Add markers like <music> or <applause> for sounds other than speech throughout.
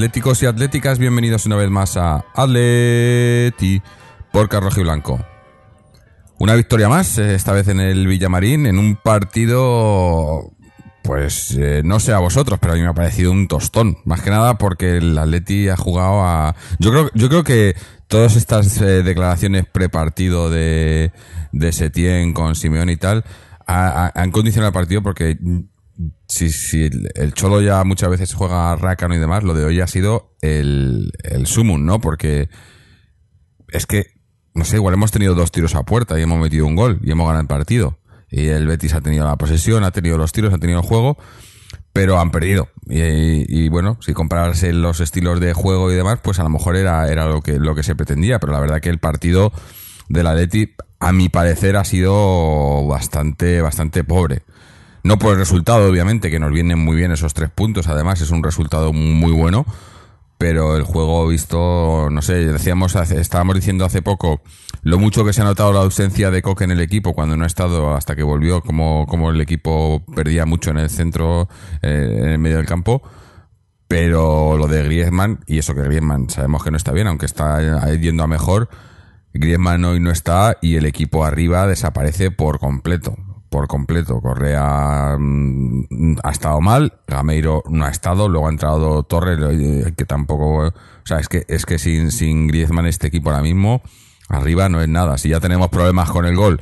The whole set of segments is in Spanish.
atléticos y atléticas, bienvenidos una vez más a Atleti por Carrojo y Blanco. Una victoria más, eh, esta vez en el Villamarín, en un partido, pues eh, no sé a vosotros, pero a mí me ha parecido un tostón. Más que nada porque el Atleti ha jugado a... Yo creo, yo creo que todas estas eh, declaraciones prepartido de, de Setién con Simeón y tal ha- ha- han condicionado el partido porque si, si el, Cholo ya muchas veces juega a rácano y demás, lo de hoy ha sido el, el sumum, ¿no? Porque es que, no sé, igual hemos tenido dos tiros a puerta y hemos metido un gol y hemos ganado el partido. Y el Betis ha tenido la posesión, ha tenido los tiros, ha tenido el juego, pero han perdido. Y, y, bueno, si compararse los estilos de juego y demás, pues a lo mejor era, era lo que, lo que se pretendía, pero la verdad que el partido del Atleti, a mi parecer, ha sido bastante, bastante pobre. No por el resultado, obviamente, que nos vienen muy bien esos tres puntos, además es un resultado muy bueno, pero el juego visto, no sé, decíamos, estábamos diciendo hace poco lo mucho que se ha notado la ausencia de Coque en el equipo cuando no ha estado hasta que volvió, como, como el equipo perdía mucho en el centro, eh, en el medio del campo. Pero lo de Griezmann, y eso que Griezmann sabemos que no está bien, aunque está yendo a mejor, Griezmann hoy no está y el equipo arriba desaparece por completo. Por completo. Correa mm, ha estado mal, Gameiro no ha estado, luego ha entrado Torres, eh, que tampoco. O sea, es que, es que sin, sin Griezmann este equipo ahora mismo, arriba no es nada. Si ya tenemos problemas con el gol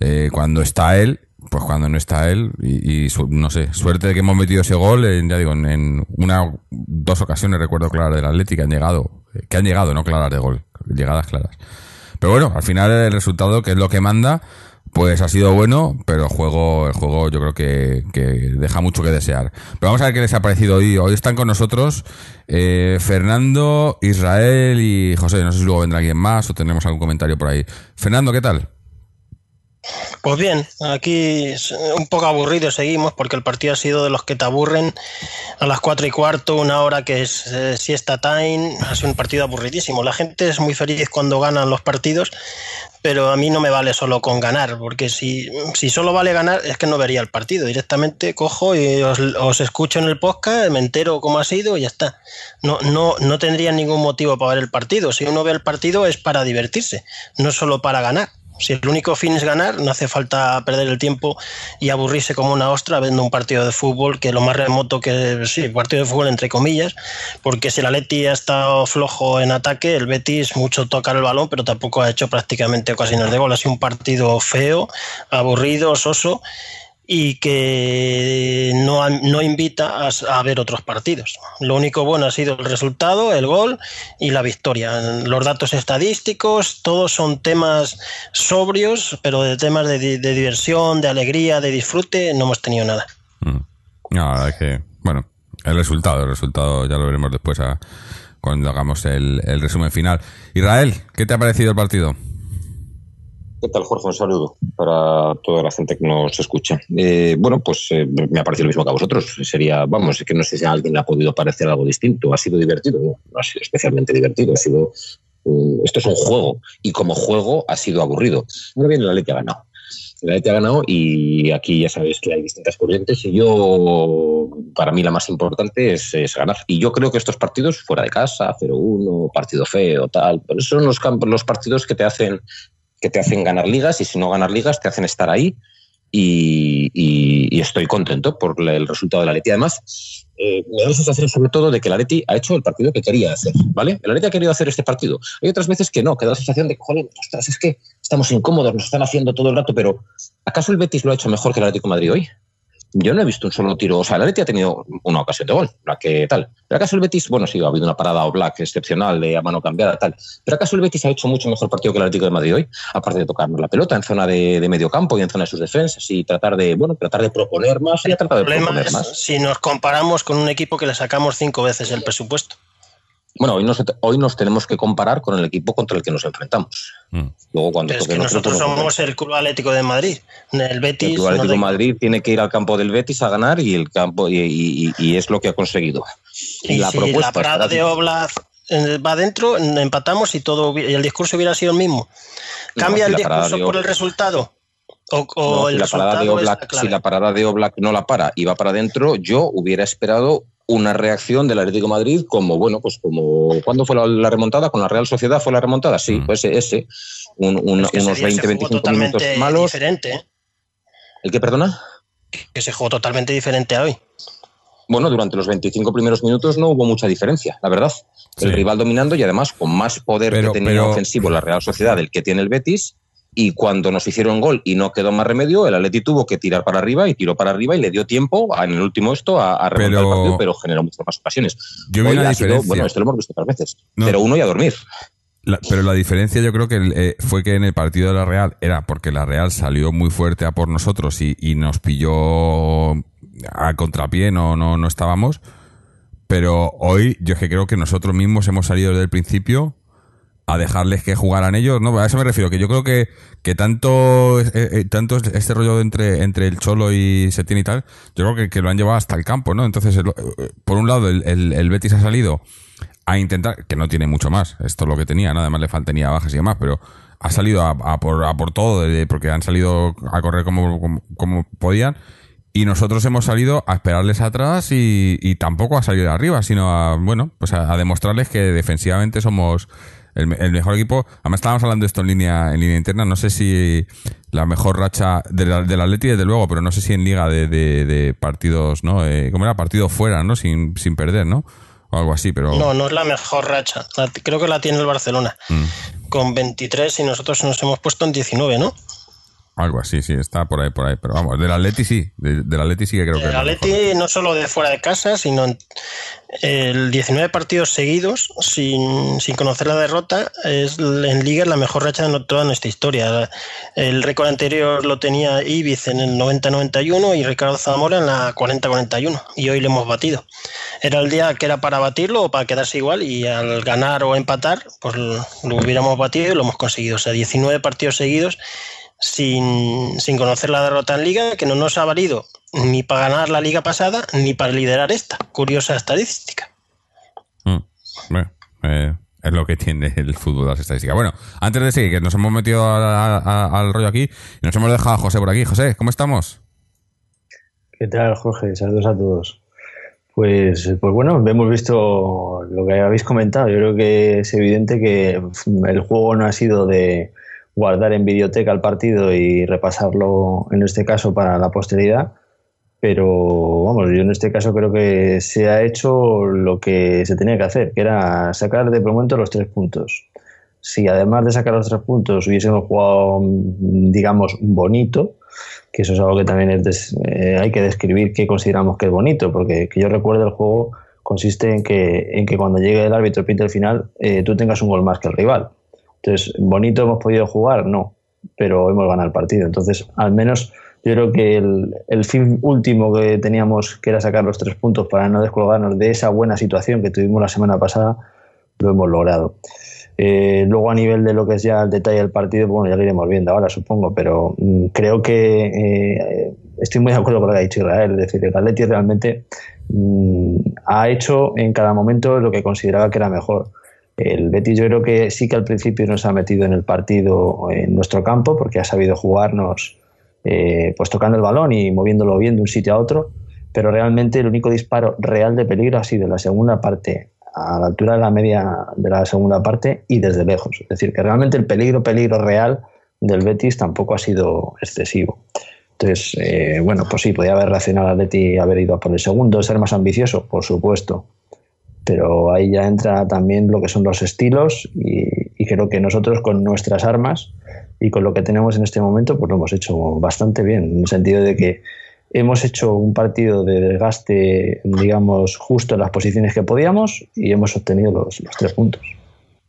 eh, cuando está él, pues cuando no está él, y, y su- no sé, suerte de que hemos metido ese gol, en, ya digo, en, en una, dos ocasiones recuerdo claras del Atlético han llegado, que han llegado, no claras de gol, llegadas claras. Pero bueno, al final el resultado, que es lo que manda, pues ha sido bueno, pero el juego, el juego yo creo que, que deja mucho que desear. Pero vamos a ver qué les ha parecido hoy. Hoy están con nosotros eh, Fernando, Israel y José. No sé si luego vendrá alguien más o tenemos algún comentario por ahí. Fernando, ¿qué tal? Pues bien, aquí un poco aburrido seguimos porque el partido ha sido de los que te aburren a las cuatro y cuarto, una hora que es eh, siesta time, ha sido un partido aburridísimo. La gente es muy feliz cuando ganan los partidos, pero a mí no me vale solo con ganar, porque si, si solo vale ganar es que no vería el partido. Directamente cojo y os, escucho en el podcast, me entero cómo ha sido y ya está. No, no, no tendría ningún motivo para ver el partido. Si uno ve el partido es para divertirse, no solo para ganar. Si el único fin es ganar, no hace falta perder el tiempo y aburrirse como una ostra viendo un partido de fútbol que lo más remoto que sí, partido de fútbol entre comillas, porque si el Atleti ha estado flojo en ataque, el Betis mucho toca el balón, pero tampoco ha hecho prácticamente ocasiones de gol. Ha sido un partido feo, aburrido, soso y que no, no invita a, a, ver otros partidos. Lo único bueno ha sido el resultado, el gol y la victoria. Los datos estadísticos, todos son temas sobrios, pero de temas de, de diversión, de alegría, de disfrute, no hemos tenido nada. Mm. No, es que, bueno, el resultado, el resultado ya lo veremos después a, cuando hagamos el, el resumen final. Israel, ¿qué te ha parecido el partido? ¿Qué tal, Jorge? Un saludo para toda la gente que nos escucha. Eh, bueno, pues eh, me ha parecido lo mismo que a vosotros. Sería, vamos, es que no sé si a alguien le ha podido parecer algo distinto. ¿Ha sido divertido? No, ha sido especialmente divertido. Ha sido, eh, esto es un juego y como juego ha sido aburrido. Muy bien, el Atleti ha ganado. El Atleti ha ganado y aquí ya sabéis que hay distintas corrientes y yo, para mí la más importante es, ganar. Y yo creo que estos partidos fuera de casa, 0-1, partido feo, tal, pero son los, los partidos que te hacen que te hacen ganar ligas y si no ganar ligas te hacen estar ahí y, y, y estoy contento por el resultado de la Leti. Además, eh, me da la sensación sobre todo de que la Leti ha hecho el partido que quería hacer, ¿vale? El Leti ha querido hacer este partido. Hay otras veces que no, que da la sensación de, joder, ostras, es que estamos incómodos, nos están haciendo todo el rato, pero ¿acaso el Betis lo ha hecho mejor que el Atlético de Madrid hoy? Yo no he visto un solo tiro. O sea, el Atleti ha tenido una ocasión de gol, la que tal. Pero acaso el Betis, bueno, sí, ha habido una parada o black excepcional de a mano cambiada, tal. Pero acaso el Betis ha hecho mucho mejor partido que el Atlético de Madrid hoy, aparte de tocarnos la pelota en zona de, de medio campo y en zona de sus defensas y tratar de, bueno, tratar de proponer más y tratar de El problema proponer es más. si nos comparamos con un equipo que le sacamos cinco veces el presupuesto. Bueno, hoy nos, hoy nos tenemos que comparar con el equipo contra el que nos enfrentamos. Mm. Luego cuando es que nosotros, nosotros nos somos el Club Atlético de Madrid. El Betis. El Club no Atlético de Madrid tiene que ir al campo del Betis a ganar y el campo y, y- y es lo que ha conseguido. Y la si propuesta la de Oblak eh, va adentro, empatamos y todo y el discurso hubiera sido el mismo. No, ¿Cambia si el discurso por el resultado? O, o No, el si, la resultado Oblak, si la parada de Oblak no la para y va para adentro, yo hubiera esperado una reacción del Atlético de Madrid como, bueno, pues como, ¿cuándo fue la, la remontada? ¿Con la Real Sociedad fue la remontada? Sí, Mm. pues ese, un- un- Es que ese unos día se 20, jugó 25 minutos totalmente malos. diferente, ¿eh? ¿El qué, perdona? que se jugó totalmente diferente a hoy. Bueno, durante los 25 primeros minutos no hubo mucha diferencia, la verdad. El rival dominando y además con más poder Pero- que tenía pero- ofensivo la Real Sociedad del que tiene el Betis. Y cuando nos hicieron gol y no quedó más remedio, el Atleti tuvo que tirar para arriba y tiró para arriba y le dio tiempo a- en el último esto a, a remontar Pero- el partido, pero generó muchas más ocasiones. Yo vi Hoy una ha sido- diferencia. bueno, esto lo hemos visto otras veces. No. Pero uno y a dormir. La- pero la diferencia yo creo que eh, fue que en el partido de la Real era porque la Real salió muy fuerte a por nosotros y, y nos pilló a contrapié, no, no, no estábamos. Pero hoy yo es que creo que nosotros mismos hemos salido desde el principio a dejarles que jugaran ellos, ¿no? A eso me refiero, que yo creo que, que tanto, eh, eh, tanto este rollo entre, entre el Cholo y Setién y tal, yo creo que, que lo han llevado hasta el campo, ¿no? Entonces, el- eh, por un lado, el, el, el Betis ha salido a intentar, que no tiene mucho más, esto es lo que tenía, nada más le falta tenía bajas y demás, pero ha salido a, a por, a por todo, porque han salido a correr como, como, podían, y nosotros hemos salido a esperarles atrás y, y tampoco a salir arriba, sino a, bueno, pues a demostrarles que defensivamente somos el, me- el mejor equipo. Además estábamos hablando de esto en línea, en línea interna, no sé si la mejor racha del del Atleti desde luego, pero no sé si en liga de, de, de partidos, ¿no? Eh, ¿Cómo era? Partido fuera, ¿no? Sin, sin perder, ¿no? O algo así, pero... No, no es la mejor racha. La- creo que la tiene el Barcelona. Mm. Con 23 y nosotros nos hemos puesto en 19, ¿no? Algo así, sí, está por ahí, por ahí. Pero vamos, del Atleti sí, de- del Atleti sí que creo que es El la mejor. Atleti no solo de fuera de casa, sino en el 19 partidos seguidos sin, sin conocer la derrota es en Liga la mejor racha de toda nuestra historia. El récord anterior lo tenía Ibiz en el 90-91 y Ricardo Zamora en la 40-41 y hoy lo hemos batido. Era el día que era para batirlo o para quedarse igual y al ganar o empatar pues lo lo hubiéramos batido y lo hemos conseguido. O sea, 19 partidos seguidos sin, sin conocer la derrota en liga, que no nos ha valido ni para ganar la liga pasada ni para liderar esta. Curiosa estadística. Mm, bueno, eh, es lo que tiene el fútbol, las estadísticas. Bueno, antes de seguir, que nos hemos metido a- a- a- al rollo aquí y nos hemos dejado a José por aquí. José, ¿cómo estamos? ¿Qué tal, Jorge? Saludos a todos. Pues, pues bueno, hemos visto lo que habéis comentado. Yo creo que es evidente que el juego no ha sido de guardar en videoteca el partido y repasarlo, en este caso, para la posteridad. Pero vamos, yo en este caso creo que se ha hecho lo que se tenía que hacer, que era sacar de momento los tres puntos. Si además de sacar los tres puntos hubiésemos jugado, digamos, bonito, que eso es algo que también es eh, hay que describir qué consideramos que es bonito, porque que yo recuerdo el juego consiste en que, en que cuando llegue el árbitro pite el final, eh, tú tengas un gol más que el rival. Entonces, bonito hemos podido jugar, no, pero hemos ganado el partido. Entonces, al menos yo creo que el, el fin último que teníamos, que era sacar los tres puntos para no descolgarnos de esa buena situación que tuvimos la semana pasada, lo hemos logrado. Eh, luego a nivel de lo que es ya el detalle del partido, bueno, ya lo iremos viendo ahora, supongo, pero mm, creo que eh, estoy muy de acuerdo con lo que ha dicho Israel, es decir, el Atleti realmente mm, ha hecho en cada momento lo que consideraba que era mejor. El Betis yo creo que sí que al principio nos ha metido en el partido en nuestro campo porque ha sabido jugarnos eh, pues tocando el balón y moviéndolo bien de un sitio a otro, pero realmente el único disparo real de peligro ha sido en la segunda parte, a la altura de la media de la segunda parte y desde lejos. Es decir, que realmente el peligro, peligro real del Betis tampoco ha sido excesivo. Entonces, eh, bueno, pues sí, podía haber reaccionado al Betis haber ido a por el segundo, ser más ambicioso, por supuesto. Pero ahí ya entra también lo que son los estilos y, creo que nosotros con nuestras armas y con lo que tenemos en este momento, pues lo hemos hecho bastante bien, en el sentido de que hemos hecho un partido de desgaste, digamos, justo en las posiciones que podíamos y hemos obtenido los, los tres puntos.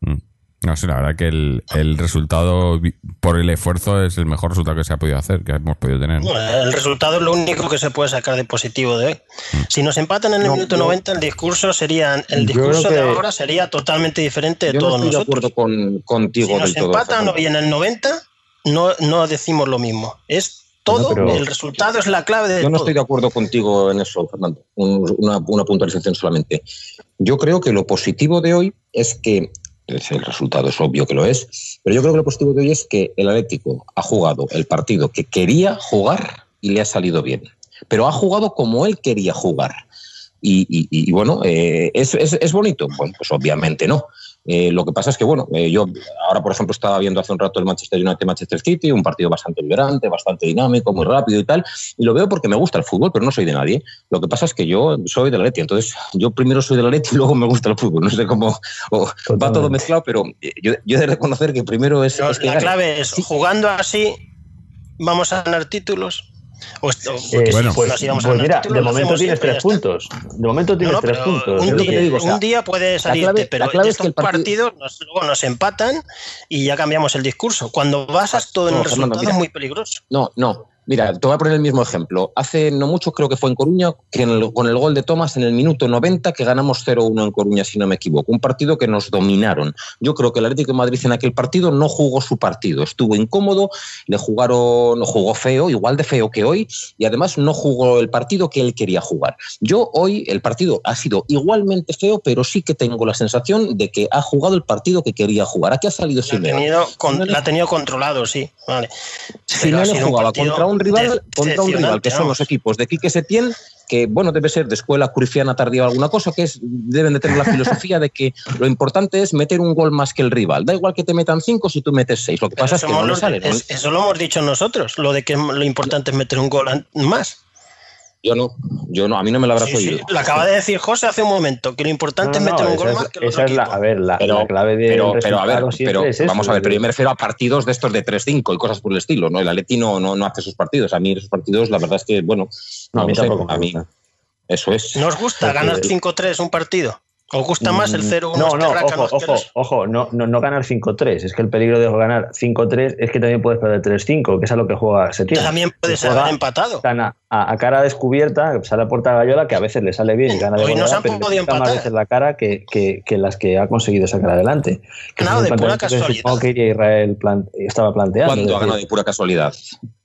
Mm. No sé, la verdad que el, el, resultado por el esfuerzo es el mejor resultado que se ha podido hacer, que hemos podido tener. Bueno, el resultado es lo único que se puede sacar de positivo de hoy. Mm. Si nos empatan en el no, minuto yo, 90, el discurso sería el discurso de ahora sería totalmente diferente de yo todos no estoy nosotros. de acuerdo con, contigo si nos todo. empatan Fernando. y en el 90 no, no decimos lo mismo. Es todo, No, el resultado es la clave de Yo no todo. estoy de acuerdo contigo en eso, Fernando. Un- Una, una puntualización solamente. Yo creo que lo positivo de hoy es que es el resultado es obvio que lo es, pero yo creo que lo positivo de hoy es que el Atlético ha jugado el partido que quería jugar y le ha salido bien, pero ha jugado como él quería jugar. Y, bueno, eh, ¿es, es, es bonito? Bueno, pues obviamente no. Eh, lo que pasa es que, bueno, eh, yo ahora, por ejemplo, estaba viendo hace un rato el Manchester United-Manchester City, un partido bastante vibrante, bastante dinámico, muy rápido y tal, y lo veo porque me gusta el fútbol, pero no soy de nadie. Lo que pasa es que yo soy del Atleti, entonces yo primero soy del Atleti y luego me gusta el fútbol. No sé cómo va todo mezclado, pero yo, yo he de reconocer que primero es, que la gane. clave es, Sí. jugando así, ¿vamos a ganar títulos? O, esto- Eh, bueno, pues, vamos pues ganar mira, de momento tienes tres puntos. De momento tienes no, tres puntos. un, Es lo que día, te digo, o sea, un día puede salirte, clave- pero la clave es estos que el partido- partidos nos- luego nos empatan y ya cambiamos el discurso. Cuando basas todo en No, el Fernando, resultado mira. es muy peligroso. No, no. Mira, te voy a poner el mismo ejemplo. Hace no mucho, creo que fue en Coruña, que en el- con el gol de Tomás en el minuto 90 que ganamos 0-1 en Coruña, si no me equivoco. Un partido que nos dominaron. Yo creo que el Atlético de Madrid en aquel partido no jugó su partido. Estuvo incómodo, le jugaron, jugó feo, igual de feo que hoy, y además no jugó el partido que él quería jugar. Yo hoy el partido ha sido igualmente feo, pero sí que tengo la sensación de que ha jugado el partido que quería jugar. ¿A qué ha salido La ha tenido, con- la ha tenido controlado, sí. Vale. Sido un jugaba partido contra un rival, contra un rival que son los equipos de Quique Setién, que bueno, debe ser de escuela cruciana tardía o alguna cosa, que es, deben de tener la filosofía de que lo importante es meter un gol más que el rival. Da igual que te metan cinco si tú metes seis. Lo que Pero pasa es que no le sale. ¿no? es- eso lo hemos dicho nosotros, lo de que lo importante es meter un gol más. Yo no, yo no, a mí no me lo habrás Sí, sí, oído. Lo acaba de decir José hace un momento, que lo importante No, no, es meter un gol es- más que el esa otro es la, equipo. a ver, la, Pero- la clave de Pero, pero a ver, pero vamos a ver, pero yo me refiero a partidos de estos de 3-5 y cosas por el estilo, ¿no? El Atleti no, no, no hace esos partidos. A mí esos partidos, la verdad es que, bueno, No, a mí sé, a mí, gusta. eso es. ¿No os gusta ganar 5-3 un partido? ¿Os gusta más el 0-1? Mm, No, no, ojo, ojo, ojo, no, no, no ganar 5-3. Es que el peligro de ganar 5-3 es que también puedes perder 3-5, que es a lo que juega Setién. También puede ser Juega empatado. tan a, a- a cara descubierta, sale a puerta Gallola, que a veces le sale bien y gana de Hoy no goleada, se han pero le podido pica más empatar. veces la cara que, que, que las que ha conseguido sacar adelante. Que un de pura casualidad. Que Israel plan- estaba planteando. ¿Cuándo ha ganado de pura casualidad?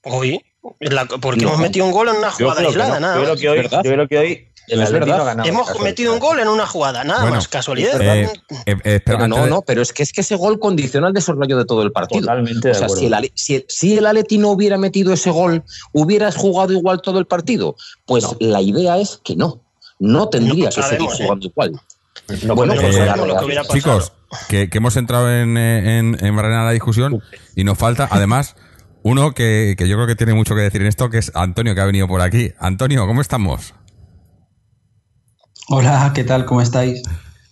Hoy, la- porque No. hemos metido un gol en una jugada aislada, no. nada Yo creo que hoy, yo creo que hoy el No es Atlético verdad. ha ganado. Hemos metido un gol en una jugada, nada Bueno, más, casualidad. Eh, eh, eh, Pero no, de- no, pero es que es que ese gol condiciona el desarrollo de todo el partido. Totalmente O de sea, acuerdo. si el, si, si el Atleti no hubiera metido ese gol, ¿hubieras jugado igual todo el partido? Pues No. la idea es que no. No tendría No que seguir ¿eh? jugando igual. No Bueno, podemos pues Eh, que la- hubiera pasado. Chicos, que, que hemos entrado en, en, en la discusión y nos falta, además, uno que, que yo creo que tiene mucho que decir en esto, que es Antonio, que ha venido por aquí. Antonio, ¿cómo estamos? Hola, ¿qué tal? ¿Cómo estáis?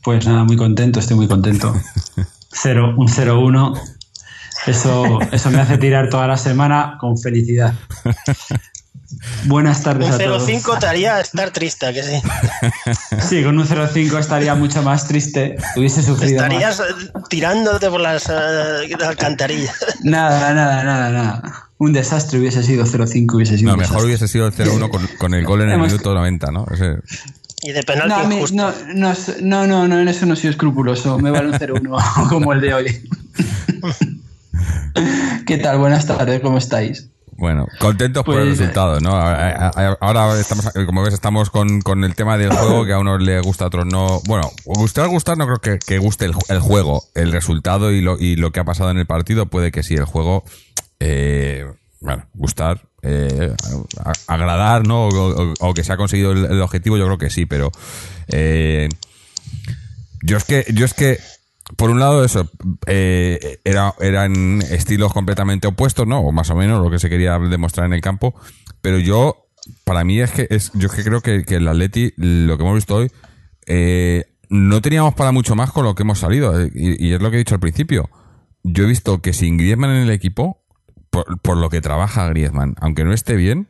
Pues nada, muy contento, estoy muy contento. <laughs> Cero, un 0-1. Eso, eso me hace tirar toda la semana con felicidad. Buenas Un tardes a todos. 0-5 te haría estar triste, ¿a que sí. <laughs> Sí, con un 0-5 estaría mucho más triste. Hubiese sufrido más. Estarías eh, tirándote por las eh, alcantarillas. Nada, nada, nada, nada. Un desastre hubiese sido 0-5, hubiese sido No, un mejor desastre. hubiese sido el 0-1 con, con el gol en el Hemos- minuto 90, ¿no? Ese- Y de penalti No, a mí- injusto. no, no, no, no, no, en eso no soy escrupuloso. Me vale un 0-1 <laughs> como el de hoy. <laughs> ¿Qué tal? Buenas tardes, ¿cómo estáis? Bueno, contentos por el Pues, resultado, ¿no? Ahora estamos, como ves, estamos con, con el tema del juego que a unos le gusta, a otros no. Bueno, gustar, gustar, no creo que, que guste el, el juego, el resultado y lo, y lo que ha pasado en el partido. Puede que sí, el juego, eh, bueno, gustar, eh, agradar, ¿no? O, que se ha conseguido el, objetivo, yo creo que sí, pero. Eh, yo es que, yo es que, por un lado, eso, eh, era, eran estilos completamente opuestos, ¿no? O más o menos lo que se quería demostrar en el campo. Pero yo, para mí es que, es, yo es que creo que, el Atleti, lo que hemos visto hoy, eh, no teníamos para mucho más con lo que hemos salido. Y, y es lo que he dicho al principio. Yo he visto que sin Griezmann en el equipo, por, por lo que trabaja Griezmann, aunque no esté bien,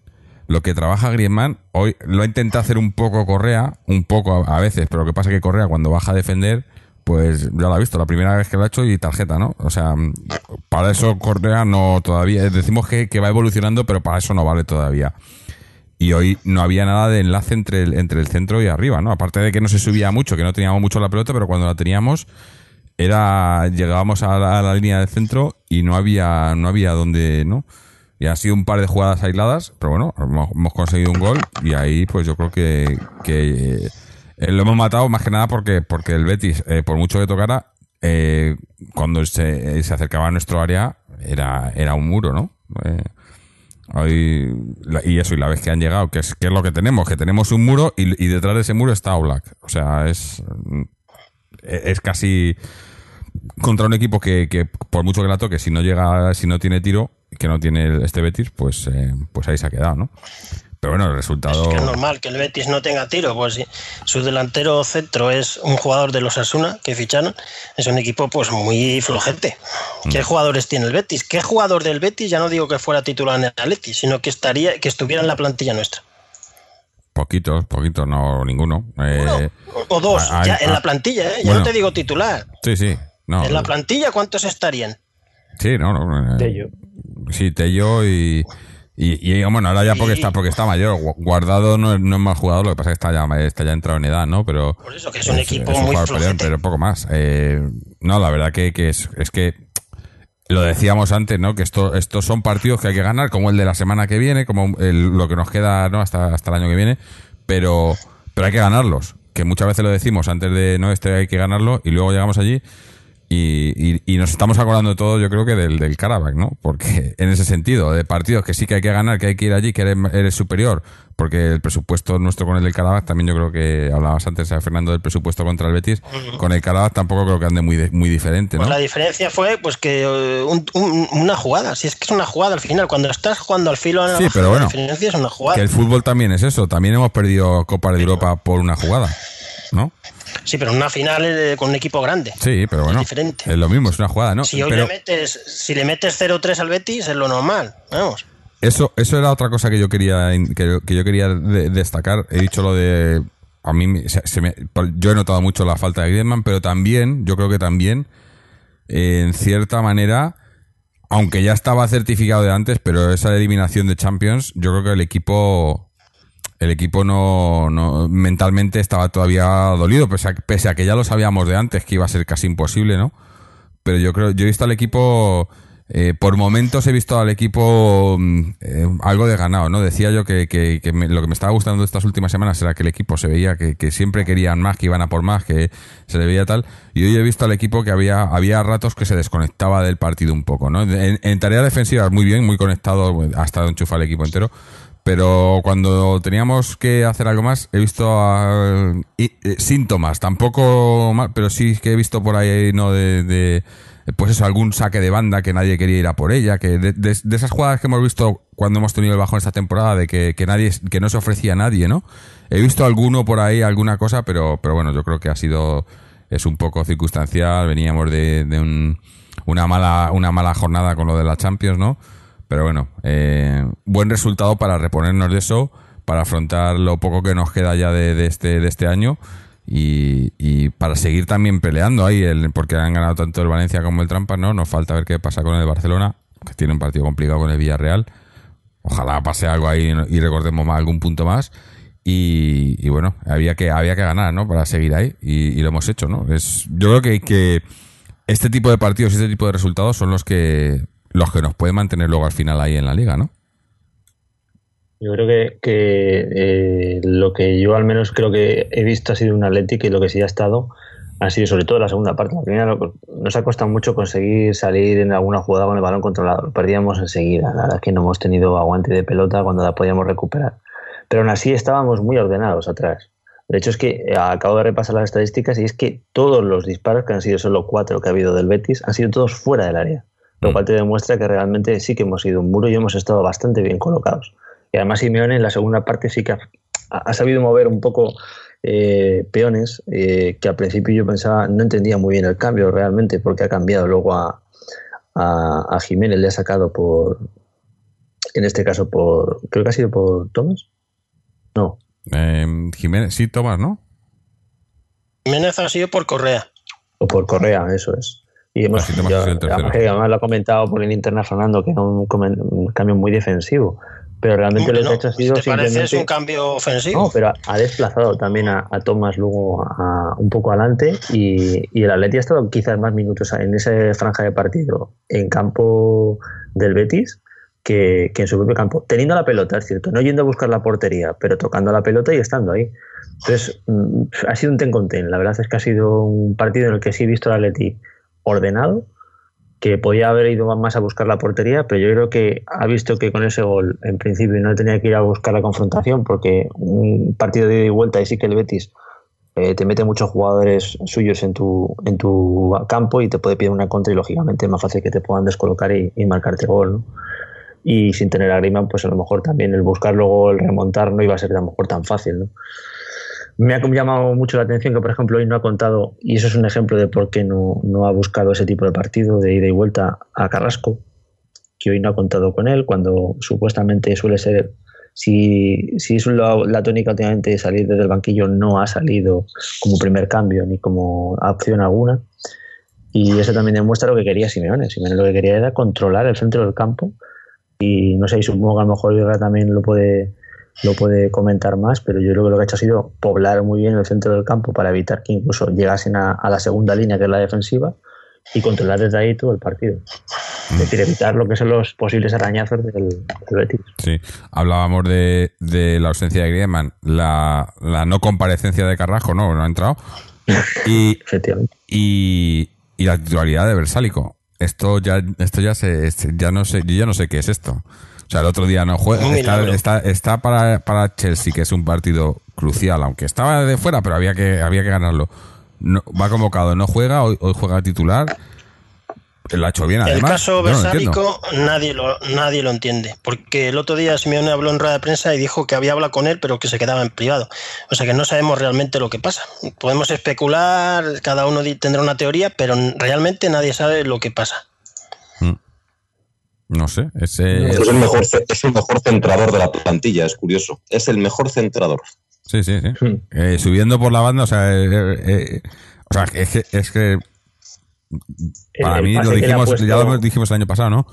lo que trabaja Griezmann, hoy lo ha intentado hacer un poco Correa, un poco a, veces, pero lo que pasa es que Correa cuando baja a defender, pues ya lo ha visto, la primera vez que lo ha hecho y tarjeta, ¿no? O sea, para eso Correa no todavía, decimos que, que va evolucionando, pero para eso no vale todavía. Y hoy no había nada de enlace entre el, entre el centro y arriba, ¿no? Aparte de que no se subía mucho, que no teníamos mucho la pelota, pero cuando la teníamos, era llegábamos a la, línea del centro y no había, no había donde, ¿no? Y ha sido un par de jugadas aisladas, pero bueno, hemos, conseguido un gol y ahí pues yo creo que, que eh, lo hemos matado más que nada porque, porque el Betis, eh, por mucho que tocara, eh, cuando se, se acercaba a nuestro área era, era un muro, ¿no? Eh, y eso, y la vez que han llegado, que es, que es lo que tenemos, que tenemos un muro y, y detrás de ese muro está Oblak. O sea, es, es casi contra un equipo que, que por mucho que la toque, si no llega, si no tiene tiro, que no tiene este Betis, pues, eh, pues ahí se ha quedado, ¿no? Pero bueno, el resultado. Es que es normal que el Betis no tenga tiro, pues su delantero centro es un jugador de los Asuna que ficharon, es un equipo pues muy flojete. ¿Qué jugadores tiene el Betis? ¿Qué jugador del Betis? Ya no digo que fuera titular en el Atleti, sino que estaría, que estuviera en la plantilla nuestra. Poquitos, poquitos, no ninguno. Eh, O- O dos, hay- ya en ah, la plantilla, ¿eh? Ya bueno. no te digo titular. sí, sí. No, En la plantilla, ¿cuántos estarían? sí, no, no. eh, Tello. Sí, Tello y, y, y, bueno, ahora ya porque Sí. está porque está mayor. Gu- Guardado no, es- no es mal jugador, lo que pasa es que está ya, está ya entrado en edad, ¿no? Pero Por eso, que es un equipo es un muy flojete. pero poco más. Eh, no, la verdad que, que es, es que lo decíamos antes, ¿no? Que esto, estos son partidos que hay que ganar, como el de la semana que viene, como el- lo que nos queda, ¿no? Hasta, hasta el año que viene, pero, pero hay que ganarlos. Que muchas veces lo decimos antes de, no, este hay que ganarlo, y luego llegamos allí y, y- y nos estamos acordando todos, yo creo que del, del Karabakh, ¿no? Porque en ese sentido, de partidos que sí que hay que ganar, que hay que ir allí, que eres, eres superior, porque el presupuesto nuestro con el del Karabakh, también yo creo que hablabas antes, eh, Fernando, del presupuesto contra el Betis, con el Karabakh tampoco creo que ande muy, muy diferente, ¿no? Pues la diferencia fue pues que eh, un- un- una jugada, si es que es una jugada al final, cuando estás jugando al filo Sí, pero bueno, la diferencia es una jugada. Que el fútbol también es eso, también hemos perdido Copa de Europa por una jugada, ¿no? Sí, pero una final eh, con un equipo grande. Sí, pero bueno, Es diferente. es lo mismo, es una jugada, ¿no? Si hoy Pero- le metes, si le metes 0-3 al Betis, es lo normal. Vamos. Eso, eso era otra cosa que yo quería que, que yo quería de- destacar. He dicho lo de a mí me- se- se me- yo he notado mucho la falta de Griezmann, pero también yo creo que también eh, en cierta manera aunque ya estaba certificado de antes, pero esa eliminación de Champions, yo creo que el equipo el equipo no, no mentalmente estaba todavía dolido, pese a, que ya lo sabíamos de antes que iba a ser casi imposible, ¿no? Pero yo creo, yo he visto al equipo, eh, por momentos he visto al equipo mm, eh, algo de ganado, ¿no? Decía yo que, que- que me- lo que me estaba gustando estas últimas semanas era que el equipo se veía que, que siempre querían más, que iban a por más, que se le veía tal. Y hoy he visto al equipo que había, había ratos que se desconectaba del partido un poco, ¿no? En, en tareas defensivas muy bien, muy conectado, ha estado enchufado el equipo entero. Pero cuando teníamos que hacer algo más, he visto ah, y- eh, síntomas, tampoco pero sí que he visto por ahí, ¿no? De, de, pues eso, algún saque de banda que nadie quería ir a por ella, que de, de- de esas jugadas que hemos visto cuando hemos tenido el bajón esta temporada, de que, que nadie, que no se ofrecía a nadie, ¿no? He visto alguno por ahí, alguna cosa, pero, pero bueno, yo creo que ha sido, es un poco circunstancial, veníamos de, de un, una mala, una mala jornada con lo de la Champions, ¿no? Pero bueno, eh, buen resultado para reponernos de eso, para afrontar lo poco que nos queda ya de, este, de este año y, para seguir también peleando ahí, el, porque han ganado tanto el Valencia como el Trampas, ¿no? Nos falta ver qué pasa con el Barcelona, que tiene un partido complicado con el Villarreal. Ojalá pase algo ahí y recordemos más, algún punto más. Y, y bueno, había que, había que ganar, ¿no? Para seguir ahí y, y lo hemos hecho, ¿no? Es, yo creo que, que este tipo de partidos y este tipo de resultados son los que los que nos pueden mantener luego al final ahí en la liga, ¿no? Yo creo que, eh, lo que yo al menos creo que he visto ha sido un Atlético y lo que sí ha estado ha sido sobre todo la segunda parte. La primera lo- nos ha costado mucho conseguir salir en alguna jugada con el balón controlado. Perdíamos enseguida. La verdad es que no hemos tenido aguante de pelota cuando la podíamos recuperar. Pero aún así estábamos muy ordenados atrás. De hecho es que eh, acabo de repasar las estadísticas y es que todos los disparos, que han sido solo cuatro que ha habido del Betis, han sido todos fuera del área. Lo Mm. cual te demuestra que realmente sí que hemos sido un muro y hemos estado bastante bien colocados. Y además Simeone en la segunda parte sí que ha, ha sabido mover un poco eh, peones eh, que al principio yo pensaba, no entendía muy bien el cambio realmente porque ha cambiado luego a, a, a Jiménez, le ha sacado por en este caso por, creo que ha sido por Thomas. No. Eh, Jiménez, sí, Tomás, ¿no? Jiménez ha sido por Correa. O por Correa, eso es. Y hemos, Tomás yo- es además, que además lo ha comentado por el internet Fernando, que era un, un cambio muy defensivo. Pero realmente lo que ha hecho ha si sido te parece es simplemente... un cambio ofensivo. No, pero ha desplazado también a, a Thomas luego a- un poco adelante y, y el Atleti ha estado quizás más minutos en esa franja de partido en campo del Betis que, que en su propio campo, teniendo la pelota, es cierto, no yendo a buscar la portería, pero tocando la pelota y estando ahí. Entonces, mm, ha sido un ten con ten. La verdad es que ha sido un partido en el que sí he visto al Atleti ordenado, que podía haber ido más a buscar la portería, pero yo creo que ha visto que con ese gol, en principio, no tenía que ir a buscar la confrontación, porque un partido de ida y vuelta, y sí que el Betis eh, te mete muchos jugadores suyos en tu, en tu campo y te puede pedir una contra, y lógicamente es más fácil que te puedan descolocar y, marcarte gol. Y sin tener a Griezmann, pues a lo mejor también el buscar luego el remontar no iba a ser a lo mejor tan fácil, ¿no? Me ha llamado mucho la atención que, por ejemplo, hoy no ha contado, y eso es un ejemplo de por qué no, no ha buscado ese tipo de partido de ida y vuelta a Carrasco, que hoy no ha contado con él, cuando supuestamente suele ser, si, si es la, la tónica últimamente de salir desde el banquillo, no ha salido como primer cambio ni como opción alguna. Y eso también demuestra lo que quería Simeone. Simeone lo que quería era controlar el centro del campo. Y no sé, y supongo que a lo mejor Vega también lo puede, lo puede comentar más, pero yo creo que lo que ha hecho ha sido poblar muy bien el centro del campo para evitar que incluso llegasen a, a la segunda línea, que es la defensiva, y controlar desde ahí todo el partido. Es decir, evitar lo que son los posibles arañazos del, del Betis. Sí, hablábamos de, de la ausencia de Griezmann, la, la no comparecencia de Carrasco, no, no ha entrado, y, Efectivamente. y, y la titularidad de Versálico. Esto ya, esto ya se, este- ya no sé, yo ya no sé qué es esto. O sea, el otro día no juega, está, está, está para, para Chelsea, que es un partido crucial, aunque estaba de fuera, pero había que, había que ganarlo. No, va convocado, no juega, hoy, hoy juega titular. Lo ha hecho bien, El además. caso no lo entiendo. Versálico nadie lo, nadie lo entiende, porque el otro día Simeone habló en rueda de prensa y dijo que había hablado con él, pero que se quedaba en privado. O sea que no sabemos realmente lo que pasa. Podemos especular, cada uno tendrá una teoría, pero realmente nadie sabe lo que pasa. No sé, ese, Es el, mejor, es el mejor centrador de la plantilla, es curioso. Es el mejor centrador. Sí, sí, sí. Hmm. Eh, subiendo por la banda, o sea, eh, eh, eh, o sea, es que, es que para El mí lo dijimos, puesto- ya lo dijimos el año pasado, ¿no?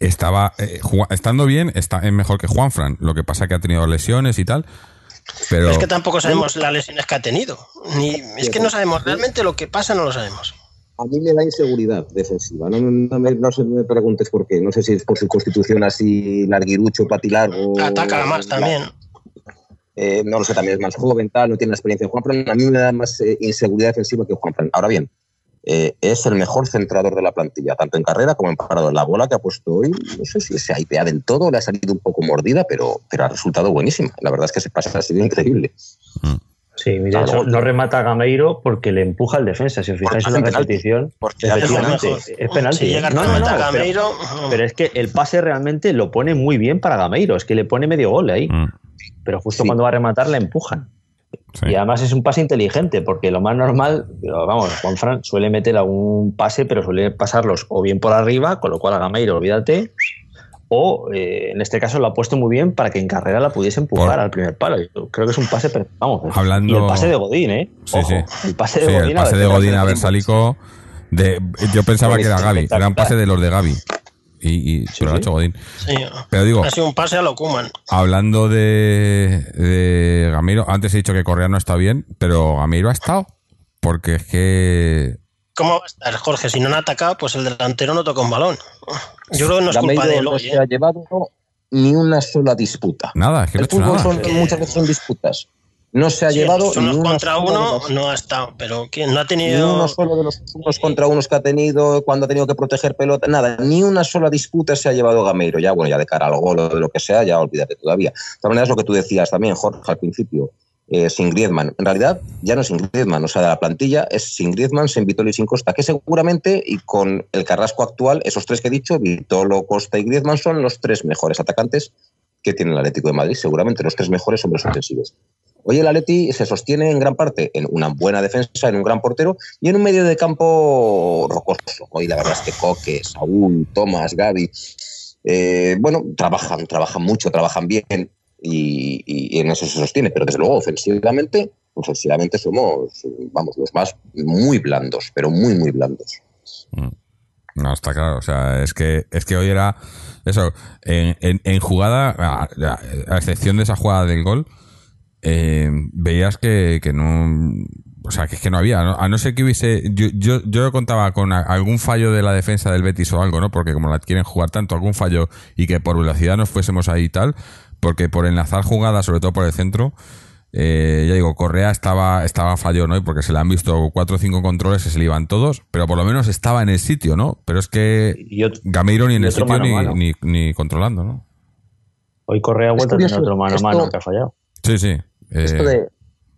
Estaba eh, estando bien, está es mejor que Juanfran. Lo que pasa que ha tenido lesiones y tal. Pero Pero es que tampoco sabemos las lesiones que ha tenido. Ni, es que no sabemos realmente lo que pasa, no lo sabemos. A mí me da inseguridad defensiva. No, no, no me, no sé, no me preguntes por qué. No sé si es por su constitución así larguirucho, patilargo. Ataca más también. Eh, no lo sé, también es más joven, tal, no tiene la experiencia de Juanfran. A mí me da más eh, inseguridad defensiva que Juanfran. Ahora bien, eh, es el mejor centrador de la plantilla, tanto en carrera como en parado. La bola que ha puesto hoy, no sé si se aipea del todo, le ha salido un poco mordida, pero, pero ha resultado buenísima. La verdad es que se pasa, ha sido increíble. Sí, mira, Claro. no remata a Gameiro porque le empuja al defensa. Si os fijáis en la repetición, Porque penalti. es penalti. Si llega a No, pero- es que el pase realmente lo pone muy bien para Gameiro, es que le pone medio gol ahí. Mm, Pero justo Sí. cuando va a rematar le empujan. sí. Y además es un pase inteligente, porque lo más normal, vamos, Juanfran suele meter algún pase, pero suele pasarlos o bien por arriba, con lo cual a Gameiro, olvídate, o eh, en este caso lo ha puesto muy bien para que en carrera la pudiese empujar Por- al primer palo. Yo creo que es un pase, pero vamos, Hablando- y el pase de Godín, ¿eh? Sí, Ojo, sí. El pase de Sí, Godín. el a pase de Godín a del Versálico. De, yo pensaba que era Gaby, era un pase de los de Gaby. Y, y pero lo ha sí. hecho Godín. sí, Pero digo, ha sido un pase a lo Kuman. hablando de, de Gamiro, antes he dicho que Correa no está bien, pero Gamiro ha estado. Porque es que. ¿Cómo va a estar Jorge? Si no han atacado, pues el delantero no toca un balón. Yo creo que no es culpa de él no hoy, se ¿eh? ha llevado ni una sola disputa. Nada, es que El fútbol son, muchas veces son disputas. No se ha Sí, llevado ni unos contra uno no ha estado, pero ¿quién no ha ni tenido? uno solo de los unos contra unos que ha tenido cuando ha tenido que proteger pelota, nada, ni una sola disputa se ha llevado Gameiro. Ya, bueno, ya de cara al gol o de lo que sea, ya olvídate todavía. De todas maneras, lo que tú decías también, Jorge, al principio, eh, sin Griezmann. En realidad, ya no es sin Griezmann, o sea, la plantilla es sin Griezmann, sin Vitolo y sin Costa, que seguramente, y con el Carrasco actual, esos tres que he dicho, Vitolo, Costa y Griezmann, son los tres mejores atacantes que tiene el Atlético de Madrid, seguramente los tres mejores hombres ofensivos. Hoy el Atleti se sostiene en gran parte en una buena defensa, en un gran portero y en un medio de campo rocoso. Hoy la verdad es que Coque, Saúl, Tomás, Gaby, Eh, bueno, trabajan, trabajan mucho, trabajan bien y, y en eso se sostiene, pero desde luego ofensivamente, ofensivamente somos, vamos, los más muy blandos, pero muy, muy blandos. No, está claro. O sea, es que, es que hoy era eso. En, en- en jugada, a, excepción de esa jugada del gol, eh, veías que, que no. O sea, que es que no había. A no ser que hubiese. Yo, yo, yo contaba con algún fallo de la defensa del Betis o algo, ¿no? Porque como la quieren jugar tanto, algún fallo y que por velocidad nos fuésemos ahí y tal. Porque por enlazar jugadas, sobre todo por el centro, eh, ya digo, Correa estaba, estaba fallo, ¿no? Porque se le han visto cuatro o cinco controles que se le iban todos, pero por lo menos estaba en el sitio, ¿no? Pero es que Gameiro ni en el sitio mano ni, mano. ni, ni controlando, ¿no? Hoy Correa ha vuelto a curioso, tener otro mano a mano que ha fallado. Sí, sí. Eh, Esto de-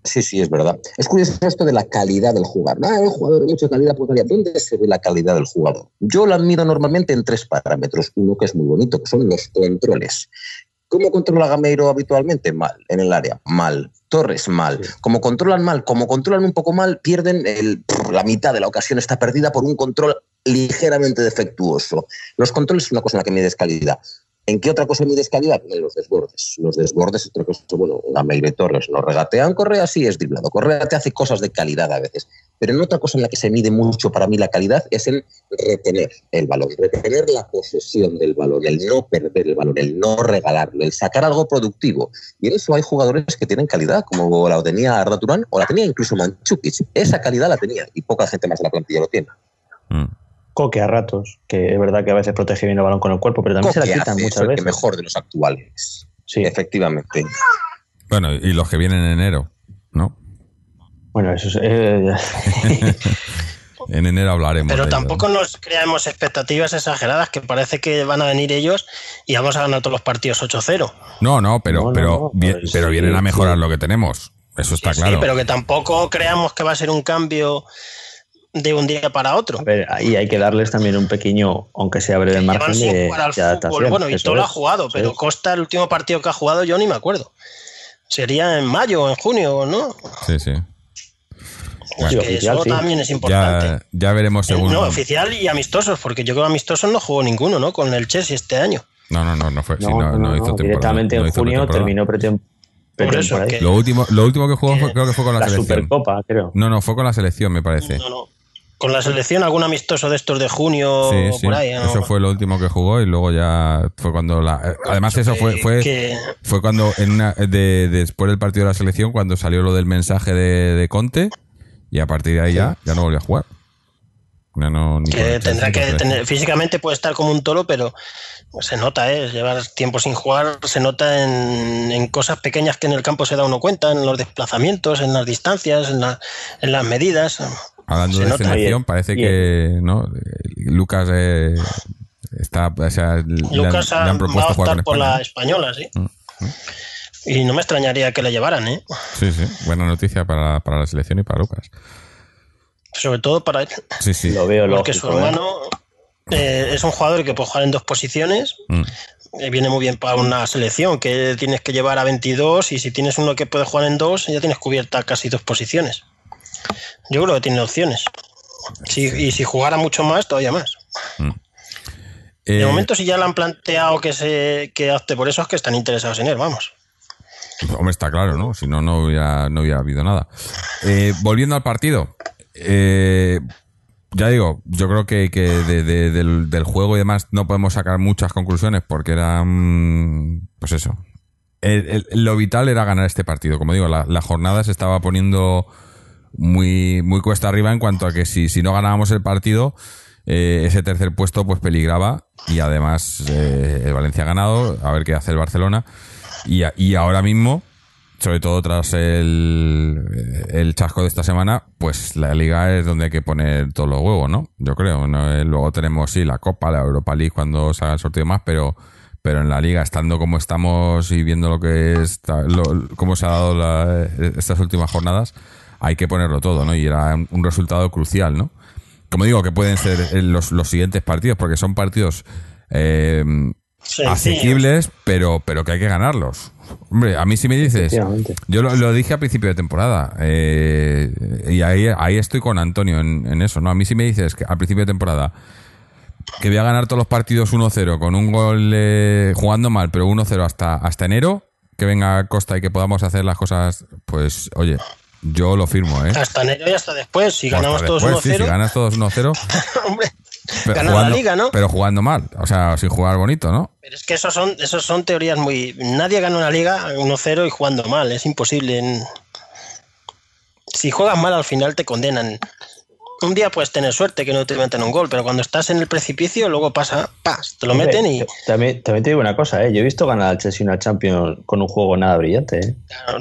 Sí, sí, es verdad. Es curioso esto de la calidad del jugador. Ah, el jugador de mucha calidad, pues calidad. ¿Dónde se ve la calidad del jugador? Yo la mido normalmente en tres parámetros. Uno que es muy bonito, que son los controles. ¿Cómo controla Gameiro habitualmente? Mal. En el área, mal. Torres, mal. Como controlan mal, como controlan un poco mal, pierden el, la mitad de la ocasión está perdida por un control ligeramente defectuoso. Los controles es una cosa en la que mides calidad. ¿En qué otra cosa mides calidad? En los desbordes. Los desbordes es otra cosa. Bueno, Gameiro y Torres no regatean. Correa sí es driblado. Correa te hace cosas de calidad a veces. Pero en otra cosa en la que se mide mucho para mí la calidad es el retener el balón, retener la posesión del balón, el no perder el balón, el no regalarlo, el sacar algo productivo. Y en eso hay jugadores que tienen calidad, como la tenía Arda Turán o la tenía incluso Manchukic. Esa calidad la tenía y poca gente más en la plantilla lo tiene. mm. Coque a ratos, que es verdad que a veces protege bien el balón con el cuerpo, pero también se la quitan hace, muchas el veces. mejor de los actuales. Sí, Efectivamente. Bueno, y los que vienen en enero, ¿no? bueno, eso es. eh, <laughs> En enero hablaremos. Pero de ello, tampoco ¿no? nos creamos expectativas exageradas, que parece que van a venir ellos y vamos a ganar todos los partidos 8-0. No, no, pero, No, no, pero, no, bien- pues, pero sí, vienen a mejorar sí. lo que tenemos. Eso está Sí, claro. pero que tampoco creamos que va a ser un cambio de un día para otro. a ver, ahí hay que darles también un pequeño, aunque sea breve margen de, adaptación. Bueno, y todo lo ha jugado, pero es. Costa, el último partido que ha jugado, yo ni me acuerdo. Sería en mayo o en junio, ¿no? Sí, sí. Es Sí, que oficial, eso sí. también es importante. Ya, ya veremos Eh, según. No, oficial y amistosos, porque yo creo que amistosos no jugó ninguno, ¿no? Con el Chelsea este año. No, no, no, no fue. sí, No, no, no, hizo temporada, directamente no en hizo junio pretemporada. terminó pretem- Por eso, pretemporada. que- Lo último, lo último que jugó fue- creo que fue con la, La selección. Supercopa, creo. No, no, fue con la selección, me parece. No, no. Con la selección, algún amistoso de estos de junio Sí, sí. por ahí. ¿no? Eso fue lo último que jugó y luego ya fue cuando la. Además, eso fue, fue, que- fue cuando en una, de, después del partido de la selección, cuando salió lo del mensaje de, de Conte y a partir de ahí ya, ya no volvió a jugar. No, ni con que tendrá que tener, físicamente puede estar como un toro, pero se nota, ¿eh? llevar tiempo sin jugar, se nota en, en cosas pequeñas que en el campo se da uno cuenta, en los desplazamientos, en las distancias, en, la- en las medidas. Hablando Se de selección, parece que no Lucas eh, está, o sea, le han- Lucas le ha- han, va a propuesto jugar optar con por España. la española, sí. Mm, Y no me extrañaría que le llevaran, ¿eh? Sí, sí, buena noticia para, para la selección y para Lucas. sobre todo para él. Sí, sí. Lo veo Porque lógico. su ¿eh? hermano eh, es un jugador que puede jugar en dos posiciones. Mm. eh, Viene muy bien para una selección que tienes que llevar a 22 y si tienes uno que puede jugar en dos, ya tienes cubierta casi dos posiciones. Yo creo que tiene opciones. Y si jugara mucho más, todavía más. De Eh, momento, si ya le han planteado que se que opte por eso, es que están interesados en él, vamos. Hombre, está claro, ¿no? Si no, no hubiera, no hubiera habido nada. Eh, volviendo al partido. eh, ya digo, yo creo que, que de- de- del, del juego y demás no podemos sacar muchas conclusiones porque era, mm, pues eso. El- el- lo vital era ganar este partido. Como digo, la, la jornada se estaba poniendo muy, muy cuesta arriba en cuanto a que si, si no ganábamos el partido, eh, ese tercer puesto pues peligraba y además eh, el Valencia ha ganado, a ver qué hace el Barcelona. Y, y ahora mismo, sobre todo tras el, el chasco de esta semana, pues la liga es donde hay que poner todos los huevos, ¿no? Yo creo. ¿no? Eh, Luego tenemos, sí, la Copa, la Europa League cuando se haga el sorteo más, pero pero en la liga, estando como estamos y viendo lo que está, lo- cómo se ha dado la- estas últimas jornadas, hay que ponerlo todo, ¿no? Y era un, resultado crucial, ¿no? Como digo, que pueden ser eh, los, los siguientes partidos, porque son partidos eh, asequibles, pero, pero que hay que ganarlos. Hombre, a mí si me dices, yo lo, lo dije a principio de temporada, eh, y ahí, ahí estoy con Antonio en, en eso, ¿no? A mí si me dices que al principio de temporada que voy a ganar todos los partidos 1-0 con un gol eh, jugando mal, pero 1-0 hasta, hasta enero, que venga Costa y que podamos hacer las cosas, pues oye, yo lo firmo, ¿eh? Hasta enero y hasta después. Si Hasta ganamos todos después, sí, 1-0. si ganas todos 1-0, <laughs> Hombre, pero ganar jugando- la liga, ¿no? Pero jugando mal, o sea, sin jugar bonito, ¿no? Pero es que esos son, esos son teorías muy. Nadie gana una liga 1-0 y jugando mal, es imposible. En- Si juegas mal, al final te condenan. Un día puedes tener suerte que no te meten un gol, pero cuando estás en el precipicio, luego pasa, ¡pas! Te lo meten y También, también te digo una cosa, ¿eh? yo he visto ganar al Chelsea una Champions con un juego nada brillante. ¿eh?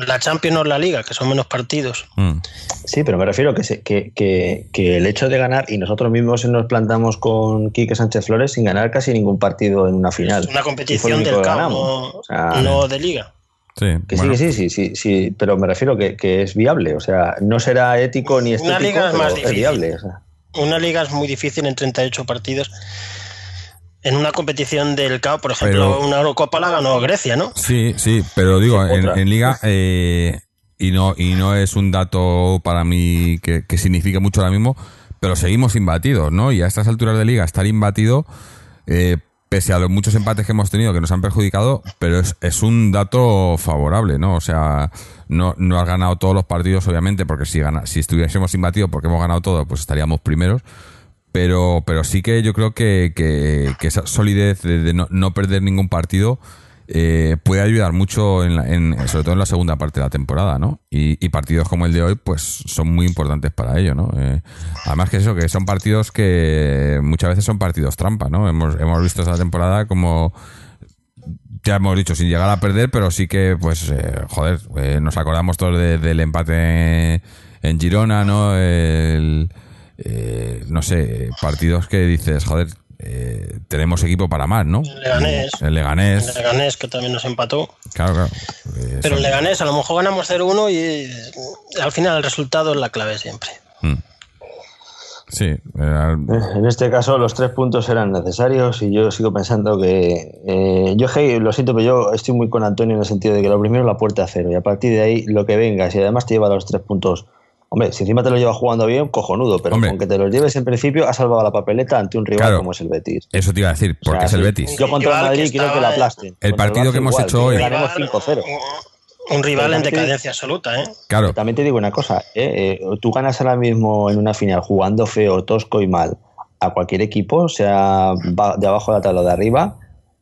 la Champions no es la liga, que son menos partidos. Mm. Sí, pero me refiero que, se- que, que, que el hecho de ganar, y nosotros mismos nos plantamos con Quique Sánchez Flores sin ganar casi ningún partido en una final. Es una competición del campo. O sea, no de liga. Sí, Que bueno. sí, que sí, sí, sí, sí, pero me refiero que, que es viable, o sea, no será ético ni Una estético, liga es pero más es difícil. viable. o sea. Una liga es muy difícil en 38 partidos. En una competición del CAO, por ejemplo, Pero- una Eurocopa la ganó Grecia, ¿no? Sí, sí, pero digo, en liga, eh, y no y no es un dato para mí que, que signifique mucho ahora mismo, pero seguimos imbatidos, ¿no? Y a estas alturas de liga estar imbatido, eh, pese a los muchos empates que hemos tenido que nos han perjudicado, pero es, es un dato favorable, ¿no? O sea, no, no has ganado todos los partidos, obviamente, porque si, gana, si estuviésemos imbatidos porque hemos ganado todo, pues estaríamos primeros. Pero, pero sí que yo creo que, que- esa solidez de, de no, no perder ningún partido eh, puede ayudar mucho, en la- en- sobre todo en la segunda parte de la temporada, ¿no? Y, y partidos como el de hoy, pues son muy importantes para ello, ¿no? Eh, además que eso, que son partidos que muchas veces son partidos trampa, ¿no? Hemos, hemos visto esta temporada como ya hemos dicho, sin llegar a perder, pero sí que, pues, eh, joder, eh, nos acordamos todos de- del empate en Girona, ¿no? Eh, no sé, partidos que dices, joder, eh, tenemos equipo para más, ¿no? El Leganés. El Leganés, El Leganés, que también nos empató. claro, claro. Eh, Pero son- el Leganés, a lo mejor ganamos 0-1 y eh, al final el resultado es la clave siempre. Mm. Sí, era- En este caso los tres puntos eran necesarios y yo sigo pensando que eh, yo hey, lo siento pero yo estoy muy con Antonio en el sentido de que lo primero es la puerta a cero y a partir de ahí lo que venga si además te lleva los tres puntos hombre si encima te lo llevas jugando bien cojonudo pero Hombre. con que te los lleves en principio has salvado la papeleta ante un rival Claro. como es el Betis eso te iba a decir, O sea, porque es el Betis. yo contra el Madrid que quiero que lo en- aplasten El partido que hemos igual, hecho hoy. ganemos Rival, 5-0 Un rival en decadencia absoluta, ¿eh? Claro, También te digo una cosa, ¿eh? Eh, tú ganas ahora mismo en una final jugando feo, tosco y mal a cualquier equipo, sea de abajo de la tabla o de arriba,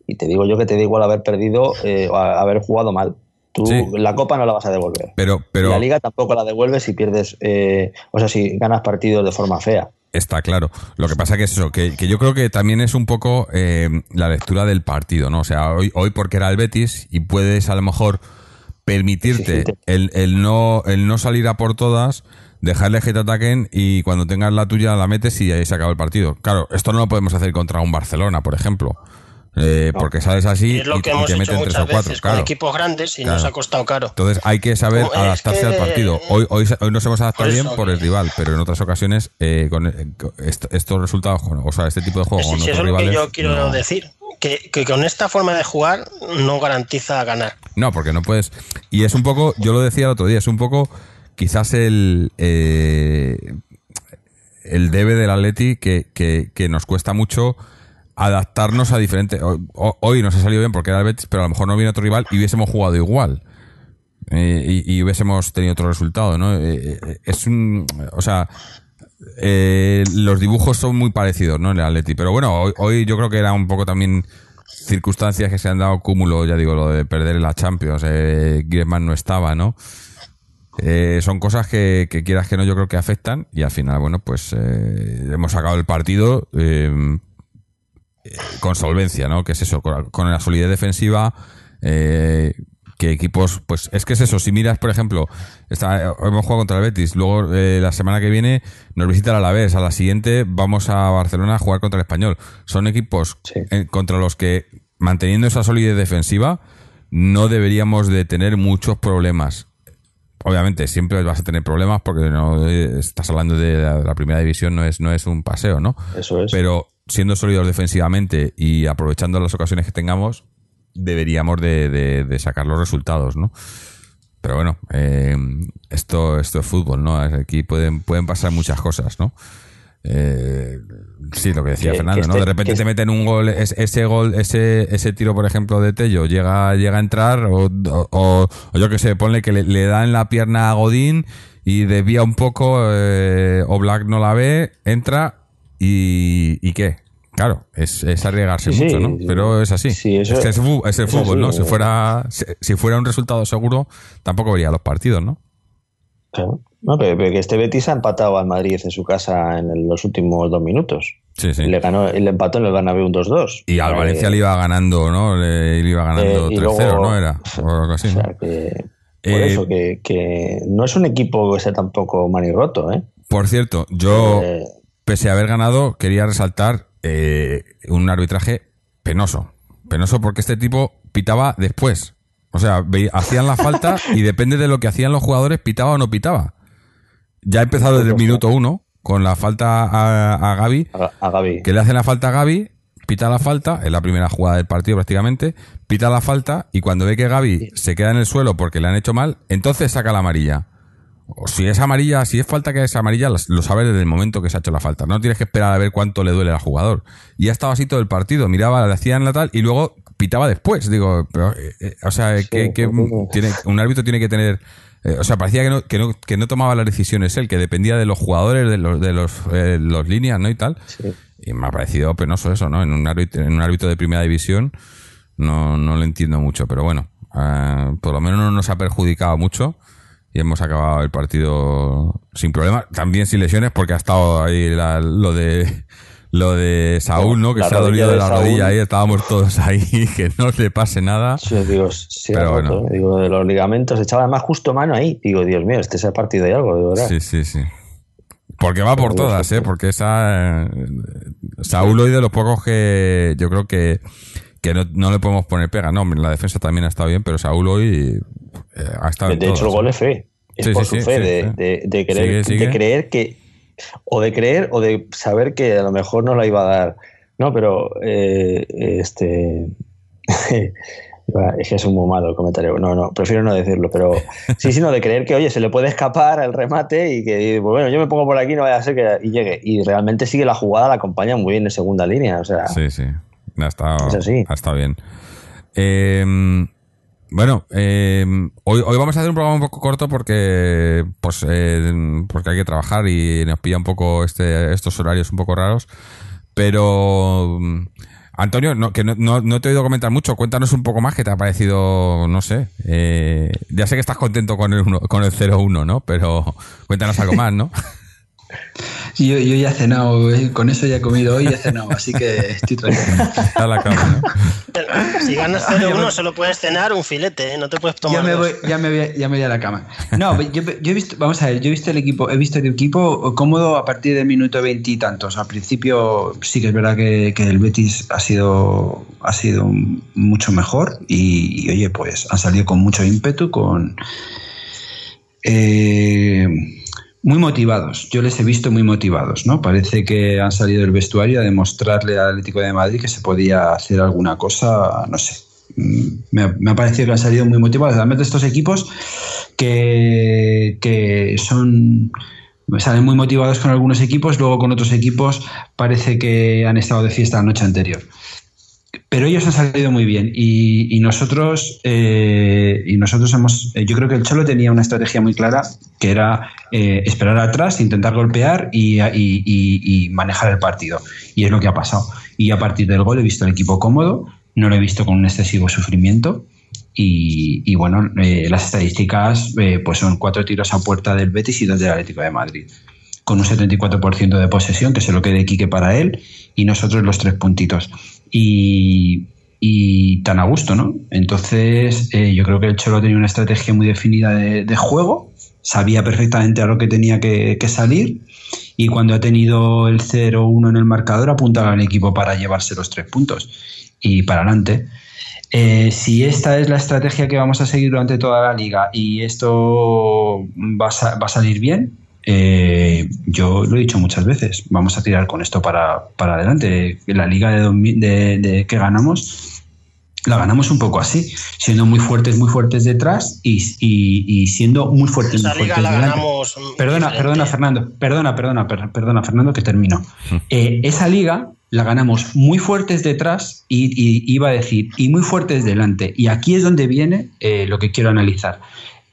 y te digo yo que te da igual haber perdido eh, o haber jugado mal. Tú Sí. la copa no la vas a devolver. pero, pero la liga tampoco la devuelves si pierdes, eh, o sea, si ganas partidos de forma fea. Está claro. Lo que pasa que es eso, que, que yo creo que también es un poco eh, la lectura del partido, ¿no? O sea, hoy, hoy porque era el Betis y puedes a lo mejor permitirte el, el no, el no salir a por todas, dejarles que te ataquen y cuando tengas la tuya la metes y ahí se acaba el partido. Claro, esto no lo podemos hacer contra un Barcelona, por ejemplo. Eh, Porque sales así Y es lo y, que y hemos te hecho meten tres o cuatro. con equipos grandes y Claro. nos ha costado caro. Entonces hay que saber adaptarse que- al partido. Hoy, hoy, hoy nos hemos adaptado Por bien por el rival, pero en otras ocasiones eh, con, eh, con estos resultados, o sea, este tipo de juego Sí, con sí, otros eso es lo que yo quiero no, decir. Que, que con esta forma de jugar no garantiza ganar. No, porque no puedes. Y es un poco, yo lo decía el otro día, es un poco quizás el. eh, el debe del Atleti que, que, que nos cuesta mucho adaptarnos a diferentes. Hoy, nos ha salido bien porque era el Betis, pero a lo mejor no viene otro rival y hubiésemos jugado igual. Eh, y, hubiésemos tenido otro resultado, ¿no? Eh, eh, es un. O sea. los dibujos son muy parecidos, ¿no? En el Atleti. Pero bueno, hoy, yo creo que era un poco también circunstancias que se han dado cúmulo, ya digo, lo de perder la Champions. Griezmann no estaba, ¿no? Son cosas que, que quieras que no, yo creo que afectan. Y al final, bueno, pues hemos sacado el partido eh, con solvencia, ¿no? Que es eso, con, con la solidez defensiva. Eh, que equipos, pues es que es eso, si miras, por ejemplo, está, hemos jugado contra el Betis, luego eh, la semana que viene nos visita el Alavés, a la siguiente vamos a Barcelona a jugar contra el Español. Son equipos Sí. eh, contra los que, manteniendo esa solidez defensiva, no deberíamos de tener muchos problemas. Obviamente, siempre vas a tener problemas porque no eh, estás hablando de la, la primera división, no es, no es un paseo, ¿no? Eso es. Pero siendo sólidos defensivamente y aprovechando las ocasiones que tengamos, deberíamos de, de- de sacar los resultados, ¿no? Pero bueno, eh, esto, esto es fútbol, ¿no? Aquí pueden, pueden pasar muchas cosas, ¿no? eh, sí, lo que decía Que- Fernando, que ¿no? este- De repente te meten un gol, es- ese gol, ese, ese tiro, por ejemplo, de Tello, llega, llega a entrar, o, o- o- o yo que sé, ponle que le, le da en la pierna a Godín y desvía un poco, eh, o Black no la ve, entra y, ¿y qué? Claro, es, es arriesgarse Sí, mucho, ¿no? sí. Pero es así. Sí, eso- es, que es, es el fútbol, así, ¿no? Si eh. fuera, si, si fuera un resultado seguro, tampoco vería los partidos, ¿no? Claro. No, pero, pero que este Betis ha empatado al Madrid en su casa en los últimos dos minutos. Sí, sí. Y le ganó, le empató en el Bernabéu un 2-2. Y al Eh, Valencia le iba ganando, ¿no? Le, le iba ganando Eh, y 3-0, luego- ¿no? Era. O algo así, O ¿no? sea, que, por Eh, eso, que, que no es un equipo que sea tampoco manirroto, ¿eh? Por cierto, yo, Eh, pese a haber ganado, quería resaltar eh, un arbitraje penoso. Penoso porque este tipo pitaba después. O sea, hacían la falta <laughs> y depende de lo que hacían los jugadores, pitaba o no pitaba. Ya ha empezado desde el minuto uno con la falta a, a Gaby, a, a Gaby. que le hacen la falta a Gaby, pita la falta, es la primera jugada del partido prácticamente, pita la falta y cuando ve que Gaby se queda en el suelo porque le han hecho mal, entonces saca la amarilla. O si es amarilla, si es falta que es amarilla, lo sabes desde el momento que se ha hecho la falta. No tienes que esperar a ver cuánto le duele al jugador. Y ha estado así todo el partido. Miraba, le hacían la tal y luego pitaba después. Digo, pero, eh, eh, o sea, que, que tiene, un árbitro tiene que tener. eh, o sea, parecía que no, que, no, que no tomaba las decisiones él, que dependía de los jugadores, de los, de los, eh, los líneas, ¿no? Y tal. Sí. Y me ha parecido penoso eso, ¿no? En un árbitro, en un árbitro de primera división no, no lo entiendo mucho, pero bueno, por lo menos no nos ha perjudicado mucho y hemos acabado el partido sin problemas, también sin lesiones porque ha estado ahí la- lo de lo de Saúl, ¿no? Que La se ha dolido de la Saúl. rodilla ahí, estábamos todos ahí, <laughs> que no le pase nada. Sí, digo, sí, Pero roto, bueno. digo, de los ligamentos, echaba además justo mano ahí. Digo, Dios mío, este se ha partido de algo, de verdad. Sí, sí, sí. Porque va por todas, ¿eh? Porque esa. eh, Saúl hoy de los pocos que yo creo que, que no, no le podemos poner pega. No, hombre, la defensa también ha estado bien, pero Saúl hoy eh, ha estado. De, de hecho, el gol es fe. Es Sí, por sí, su fe sí, de, de- de creer, Sigue, sigue. de creer que. O de creer o de saber que a lo mejor no la iba a dar. No, pero. eh, este. <laughs> es que es un muy malo el comentario. No, no, prefiero no decirlo, pero. Sí, sí, no, de creer que, oye, se le puede escapar el remate y que, pues bueno, yo me pongo por aquí, no vaya a ser que. Y llegue. Y realmente sigue la jugada, la acompaña muy bien en segunda línea. O sea, Sí, sí. Ha estado, ha estado bien. Eh, bueno, eh, hoy, hoy vamos a hacer un programa un poco corto porque, pues, eh, porque hay que trabajar y nos pilla un poco este, estos horarios un poco raros. Pero, mm, Antonio, no, que no, no, no te he oído comentar mucho. Cuéntanos un poco más qué te ha parecido, no sé. eh, ya sé que estás contento con el, uno- con el 0-1, ¿no? Pero cuéntanos algo más, ¿no? <laughs> Yo, yo ya he cenado, eh, con eso ya he comido hoy y he cenado, así que estoy tranquilo. Está la cama, ¿no? <laughs> Si ganas 0-1 solo puedes cenar un filete, ¿eh? no te puedes tomar Ya me, voy, ya, me voy, ya me voy a la cama. No, yo, yo he visto, vamos a ver, yo he visto el equipo, he visto el equipo cómodo a partir del minuto veintitantos. Al principio sí que es verdad que, que el Betis ha sido, ha sido mucho mejor y, y, oye, pues han salido con mucho ímpetu, con eh, muy motivados. Yo les he visto muy motivados, ¿no? Parece que han salido del vestuario a demostrarle al Atlético de Madrid que se podía hacer alguna cosa, no sé. Mm, Me ha, parecido que han salido muy motivados. De estos equipos que, que son salen muy motivados con algunos equipos, luego con otros equipos parece que han estado de fiesta la noche anterior. Pero ellos han salido muy bien y, y nosotros eh, y nosotros hemos eh, yo creo que el Cholo tenía una estrategia muy clara que era eh, esperar atrás, intentar golpear y, y- y- manejar el partido y es lo que ha pasado y a partir del gol he visto el equipo cómodo, no lo he visto con un excesivo sufrimiento y, y bueno, eh, las estadísticas eh, pues son cuatro tiros a puerta del Betis y dos del Atlético de Madrid con un 74% de posesión, que se lo quede Quique para él, y nosotros los tres puntitos. Y, tan a gusto, ¿no? Entonces, eh, yo creo que el Cholo tenía una estrategia muy definida de, juego, sabía perfectamente a lo que tenía que, salir, y cuando ha tenido el 0-1 en el marcador, apuntaba al equipo para llevarse los tres puntos y para adelante. Eh, si esta es la estrategia que vamos a seguir durante toda la liga y esto va va a salir bien, eh, yo lo he dicho muchas veces, vamos a tirar con esto para, para adelante. La liga de, 2000 de- de que ganamos la ganamos un poco así, siendo muy fuertes, muy fuertes detrás y, y- y siendo muy fuertes, Esa muy liga fuertes la delante. ganamos. Perdona, diferente. perdona, Fernando, perdona, perdona, per- perdona, Fernando, que termino. Eh, esa liga la ganamos muy fuertes detrás y, y iba a decir, y muy fuertes delante. Y aquí es donde viene eh, lo que quiero analizar.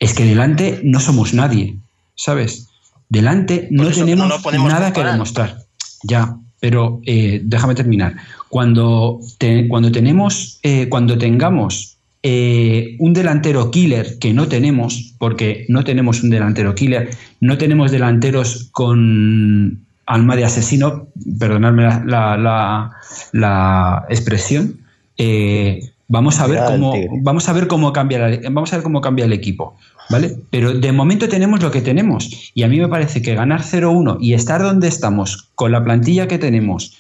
Es que delante no somos nadie, ¿sabes? Delante no tenemos no nada que demostrar. Ya, pero eh, déjame terminar. Cuando, te- cuando tenemos, eh, cuando tengamos eh, un delantero killer que no tenemos, porque no tenemos un delantero killer, no tenemos delanteros con alma de asesino, perdonadme la, la- la- la expresión, eh, vamos a ver cómo vamos a ver cómo cambia la- vamos a ver cómo cambia el equipo, ¿vale? Pero de momento tenemos lo que tenemos y a mí me parece que ganar 0-1 y estar donde estamos con la plantilla que tenemos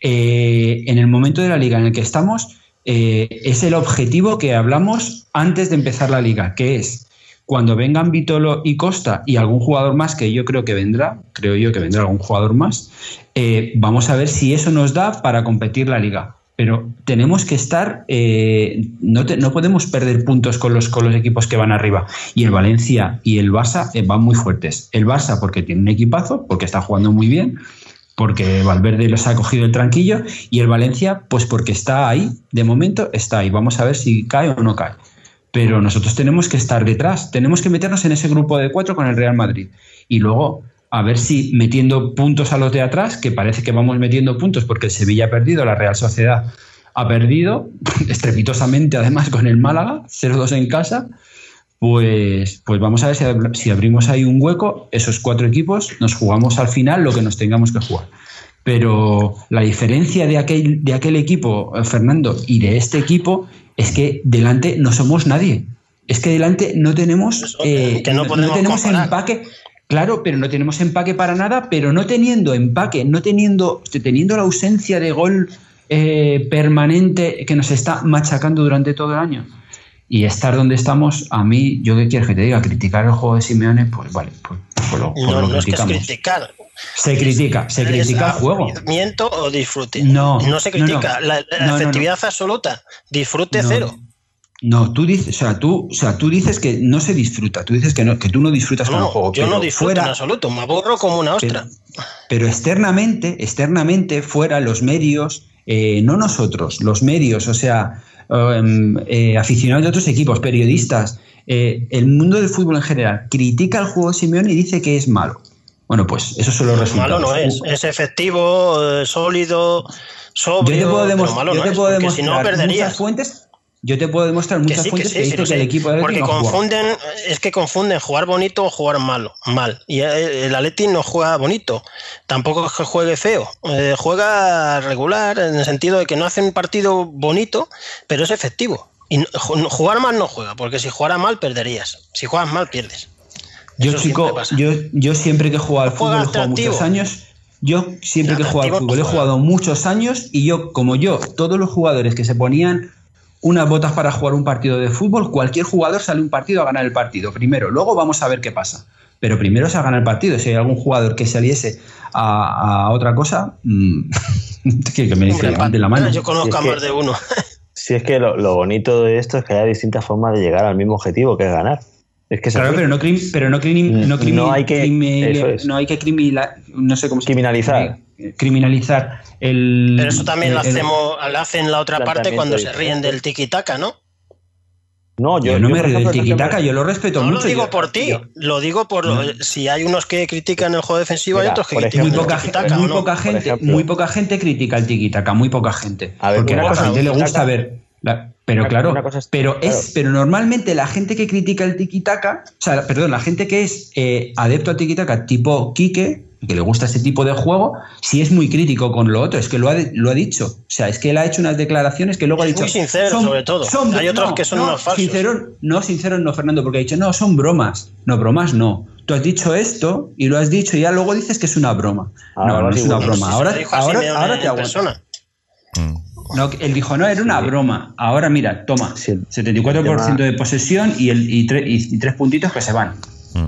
eh, en el momento de la liga en el que estamos eh, es el objetivo que hablamos antes de empezar la liga, que es cuando vengan Vitolo y Costa y algún jugador más, que yo creo que vendrá, creo yo que vendrá algún jugador más, eh, vamos a ver si eso nos da para competir la liga. Pero tenemos que estar, eh, no, no podemos perder puntos con los, con los equipos que van arriba. Y el Valencia y el Barça eh, van muy fuertes. El Barça porque tiene un equipazo, porque está jugando muy bien, porque Valverde los ha cogido el tranquillo, y el Valencia pues porque está ahí, de momento está ahí. Vamos a ver si cae o no cae pero nosotros tenemos que estar detrás, tenemos que meternos en ese grupo de cuatro con el Real Madrid y luego a ver si metiendo puntos a los de atrás, que parece que vamos metiendo puntos porque el Sevilla ha perdido, la Real Sociedad ha perdido, <laughs> estrepitosamente además con el Málaga, 0-2 en casa, pues, pues vamos a ver si, ab- si abrimos ahí un hueco, esos cuatro equipos, nos jugamos al final lo que nos tengamos que jugar. Pero la diferencia de aquel, de aquel equipo, eh, Fernando, y de este equipo es que delante no somos nadie. Es que delante no tenemos, eh, que no tenemos comparar. empaque. Claro, pero no tenemos empaque para nada, pero no teniendo empaque, no teniendo, teniendo la ausencia de gol eh, permanente que nos está machacando durante todo el año. Y estar donde estamos, a mí, yo qué quieres que te diga, criticar el juego de Simeone, pues vale, pues, pues lo, pues No, lo no es que es criticar. Se critica, se critica el juego. aburrimiento o disfrute. No, no se no. critica. La, efectividad absoluta. Disfrute cero. No, tú dices, o sea, tú, o sea, tú dices que no se disfruta, tú dices que no, que tú no disfrutas con el No, juego. yo no disfruto fuera- en absoluto. Me aburro como una ostra. pero externamente, externamente, fuera los medios, eh, no nosotros, los medios, o sea, em, eh, aficionados de otros equipos, periodistas, eh, el mundo del fútbol en general, critica el juego de Simeone y dice que es malo. Bueno, pues esos son los resultados. Malo no es. Es efectivo, sólido, sobrio. yo te puedo, demostrar, malo yo no te es, puedo porque si no demostrar perderías. muchas fuentes. Yo te puedo demostrar Que muchas que fuentes sí, que, sí, que el equipo de Porque no confunden, es que confunden jugar bonito o jugar malo, mal. Y eh, el Atleti no juega bonito, tampoco es que juegue feo, eh, juega regular en el sentido de que no hace un partido bonito, pero es efectivo. Y no- jugar mal no juega, porque si jugara mal perderías. Si juegas mal pierdes. Yo, Eso chico, yo, yo siempre que he jugado al fútbol, he jugado muchos años. Yo siempre que he jugado al fútbol, he jugado muchos años y yo, como yo, todos los jugadores que se ponían unas botas para jugar un partido de fútbol, cualquier jugador sale un partido a ganar el partido. Primero, luego vamos a ver qué pasa. Pero primero se gana el partido. Si hay algún jugador que saliese a, a otra cosa, mm, <laughs> que, que me dice levante la mano. Yo conozco Si a que- más de uno. <laughs> Si es que lo, lo bonito de esto es que hay distintas formas de llegar al mismo objetivo, que es ganar. Es que Claro, pero no, crim- pero no, crim- no, crimi- No hay que- crimi- eso es. no hay que criminalizar, no sé cómo se Criminalizar. Criminalizar el. Pero eso también lo el- el- hacemos, lo hacen la otra parte cuando se ríen del tiki-taka, ¿no? No, Yo, no me río del siempre- yo lo respeto No mucho. lo digo yo- por ti, yo- lo digo por lo- si hay unos que critican el juego defensivo, hay Mira, otros que critican muy ejemplo, el poca, gente, tiki-taka, muy ¿o no? poca gente, muy poca gente critica el tiquitaca, muy poca gente. A ver, porque a una la gente le gusta ver. la- pero una- claro, una cosa es- pero claro. es, pero normalmente la gente que critica el tiquitaca, o sea, perdón, la gente que es eh, adepto al tiquitaca, tipo Quique, que le gusta ese tipo de juego, sí es muy crítico con lo otro, es que lo ha, lo ha dicho. O sea, es que él ha hecho unas declaraciones que luego ha dicho. muy sincero, sobre todo. Hay otros que son unos falsos. Sincero, no, sincero no, Fernando, porque ha dicho, no, son bromas. No, bromas no. Tú has dicho esto y lo has dicho y ya luego dices que es una broma. Ahora no, no es una broma. Si Ahora, ahora, ahora te aguanto. No, que él dijo, no, era una broma. Ahora mira, toma, Sí, el 74% tema- de posesión y, el, y, tre- y- y tres puntitos que se van.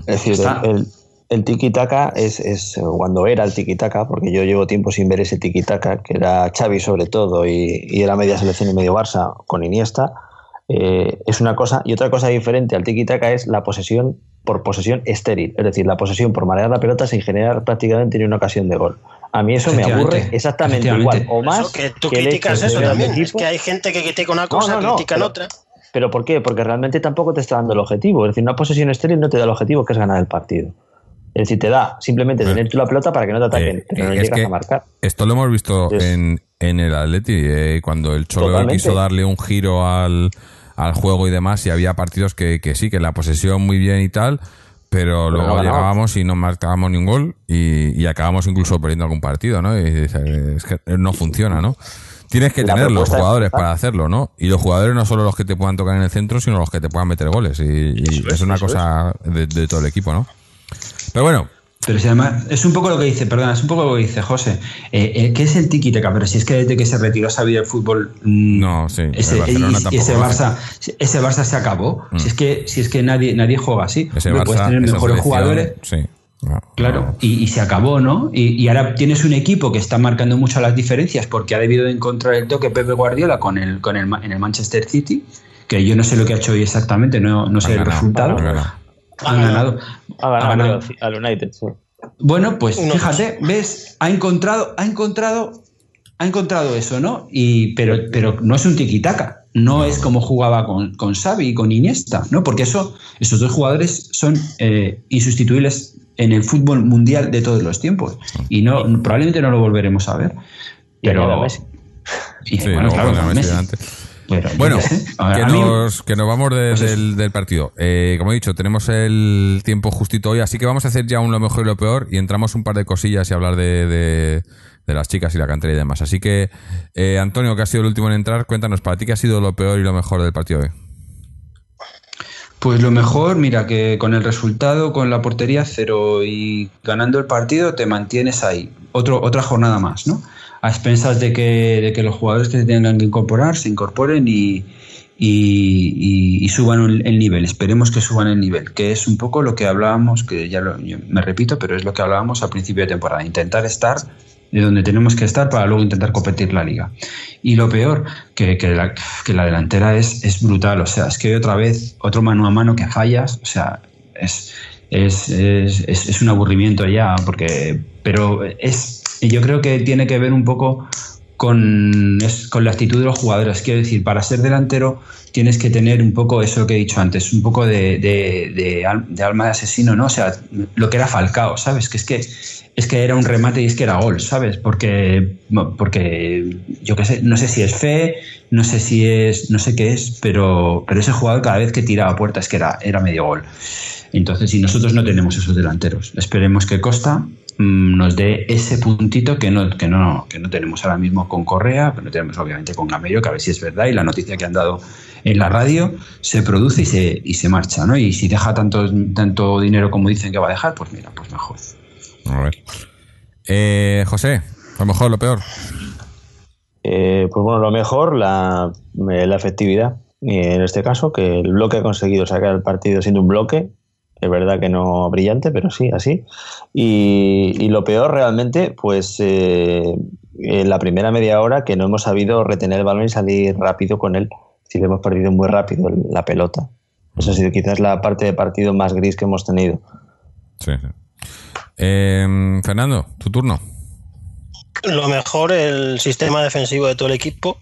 Es decir, Está. el, el tiki-taka es, es cuando era el tiki-taka, porque yo llevo tiempo sin ver ese tiki-taka, que era Xavi sobre todo y, y era media selección y medio Barça con Iniesta, eh, es una cosa. Y otra cosa diferente al tiki-taka es la posesión por posesión estéril, es decir, la posesión por marear la pelota sin generar prácticamente ni una ocasión de gol. A mí eso me aburre exactamente igual o más Eso, que tú que criticas eso también. Es que hay gente que critica una cosa, no, no, critican pero- otra. ¿Pero por qué? Porque realmente tampoco te está dando el objetivo. Es decir, una posesión estéril no te da el objetivo que es ganar el partido. Es decir, te da simplemente Bueno. tener tú la pelota para que no te ataquen, Eh, pero no es llegas que a marcar. Esto lo hemos visto Es- en, en el Atleti, eh, cuando el Cholo Totalmente. quiso darle un giro al, al juego y demás, y había partidos que, que sí, que la posesión muy bien y tal, pero luego no llegábamos y no marcábamos ningún gol y, y acabamos incluso perdiendo algún partido, ¿no? Y dices, es que no funciona, ¿no? Tienes que La tener los es- jugadores para hacerlo, ¿no? Y los jugadores no solo los que te puedan tocar en el centro, sino los que te puedan meter goles. Y, y es, una cosa de, de todo el equipo, ¿no? Pero bueno, Pero si además, es un poco lo que dice, perdona, es un poco lo que dice José. Eh, eh, ¿Qué es el tiki taka? Pero si es que desde que se retiró Xavi del fútbol. mm, No, sí, el Ese, y- tampoco hace. Barça, ese Barça se acabó. Si es que, si es que nadie, nadie juega así. ese Hombre, Barça, puedes tener mejores jugadores. Sí. No, Claro, no. y, y se acabó, ¿no? Y, y ahora tienes un equipo que está marcando mucho las diferencias porque ha debido de encontrar el toque Pepe Guardiola con el, con el, en el Manchester City, que yo no sé lo que ha hecho hoy exactamente, no, no sé el resultado. Han ganado. Han ganado. Ha ganado, Ha ganado. creo, al United. sí. Bueno, pues Uno fíjate, ves, ha encontrado, ha encontrado, ha encontrado eso, ¿no? Y, pero, pero no es un tiquitaca, no es como jugaba con, con Xavi y con Iniesta, ¿no? Porque eso, esos dos jugadores son eh, insustituibles en el fútbol mundial de todos los tiempos. Y no, probablemente no lo volveremos a ver. Pero. y, bueno, claro, Messi. Pero, Bueno, que nos, que nos vamos de- Pues del, del partido. Eh, como he dicho, tenemos el tiempo justito hoy, así que vamos a hacer ya un lo mejor y lo peor y entramos un par de cosillas y hablar de, de- de las chicas y la cantera y demás. Así que, eh, Antonio, que ha sido el último en entrar, cuéntanos para ti qué ha sido lo peor y lo mejor del partido de hoy. Pues lo mejor, mira, que con el resultado, con la portería cero y ganando el partido, te mantienes ahí. Otro, otra jornada más, ¿no? A expensas de que, de que los jugadores que se tengan que incorporar se incorporen y, y, y- y suban el, el nivel. Esperemos que suban el nivel, que es un poco lo que hablábamos, que ya lo- me repito, pero es lo que hablábamos al principio de temporada. Intentar estar de donde tenemos que estar para luego intentar competir la liga. Y lo peor, que, que la, que la delantera es, es brutal. O sea, es que otra vez, otro mano a mano que fallas, o sea, es, es, es- es un aburrimiento ya, porque, pero es, yo creo que tiene que ver un poco con, con la actitud de los jugadores. Quiero decir, para ser delantero tienes que tener un poco eso que he dicho antes, un poco de, de- de al- de alma de asesino, ¿no? O sea, lo que era Falcao, ¿sabes? Que es que es que era un remate y es que era gol, ¿sabes? Porque, porque yo qué sé, no sé si es fe, no sé si es, no sé qué es, pero, pero ese jugador cada vez que tiraba puerta es que era, era medio gol. Entonces, si nosotros no tenemos esos delanteros, esperemos que Costa nos dé ese puntito que no, que, no, que no tenemos ahora mismo con Correa, que no tenemos obviamente con Gameiro, que a ver si es verdad y la noticia que han dado en la radio se produce y se, y se marcha, ¿no? Y si deja tanto, tanto dinero como dicen que va a dejar, pues mira, pues mejor. A ver. Eh, José, lo mejor, lo peor. Eh, pues bueno, lo mejor, la, eh, la efectividad. Y en este caso, que el bloque ha conseguido sacar el partido siendo un bloque. Es verdad que no brillante, pero sí, así. Y, y lo peor realmente, pues eh, en la primera media hora que no hemos sabido retener el balón y salir rápido con él. Es decir, hemos perdido muy rápido la pelota. Esa ha sido quizás la parte de partido más gris que hemos tenido. Sí, sí. Eh, Fernando, tu turno. Lo mejor, el sistema defensivo de todo el equipo,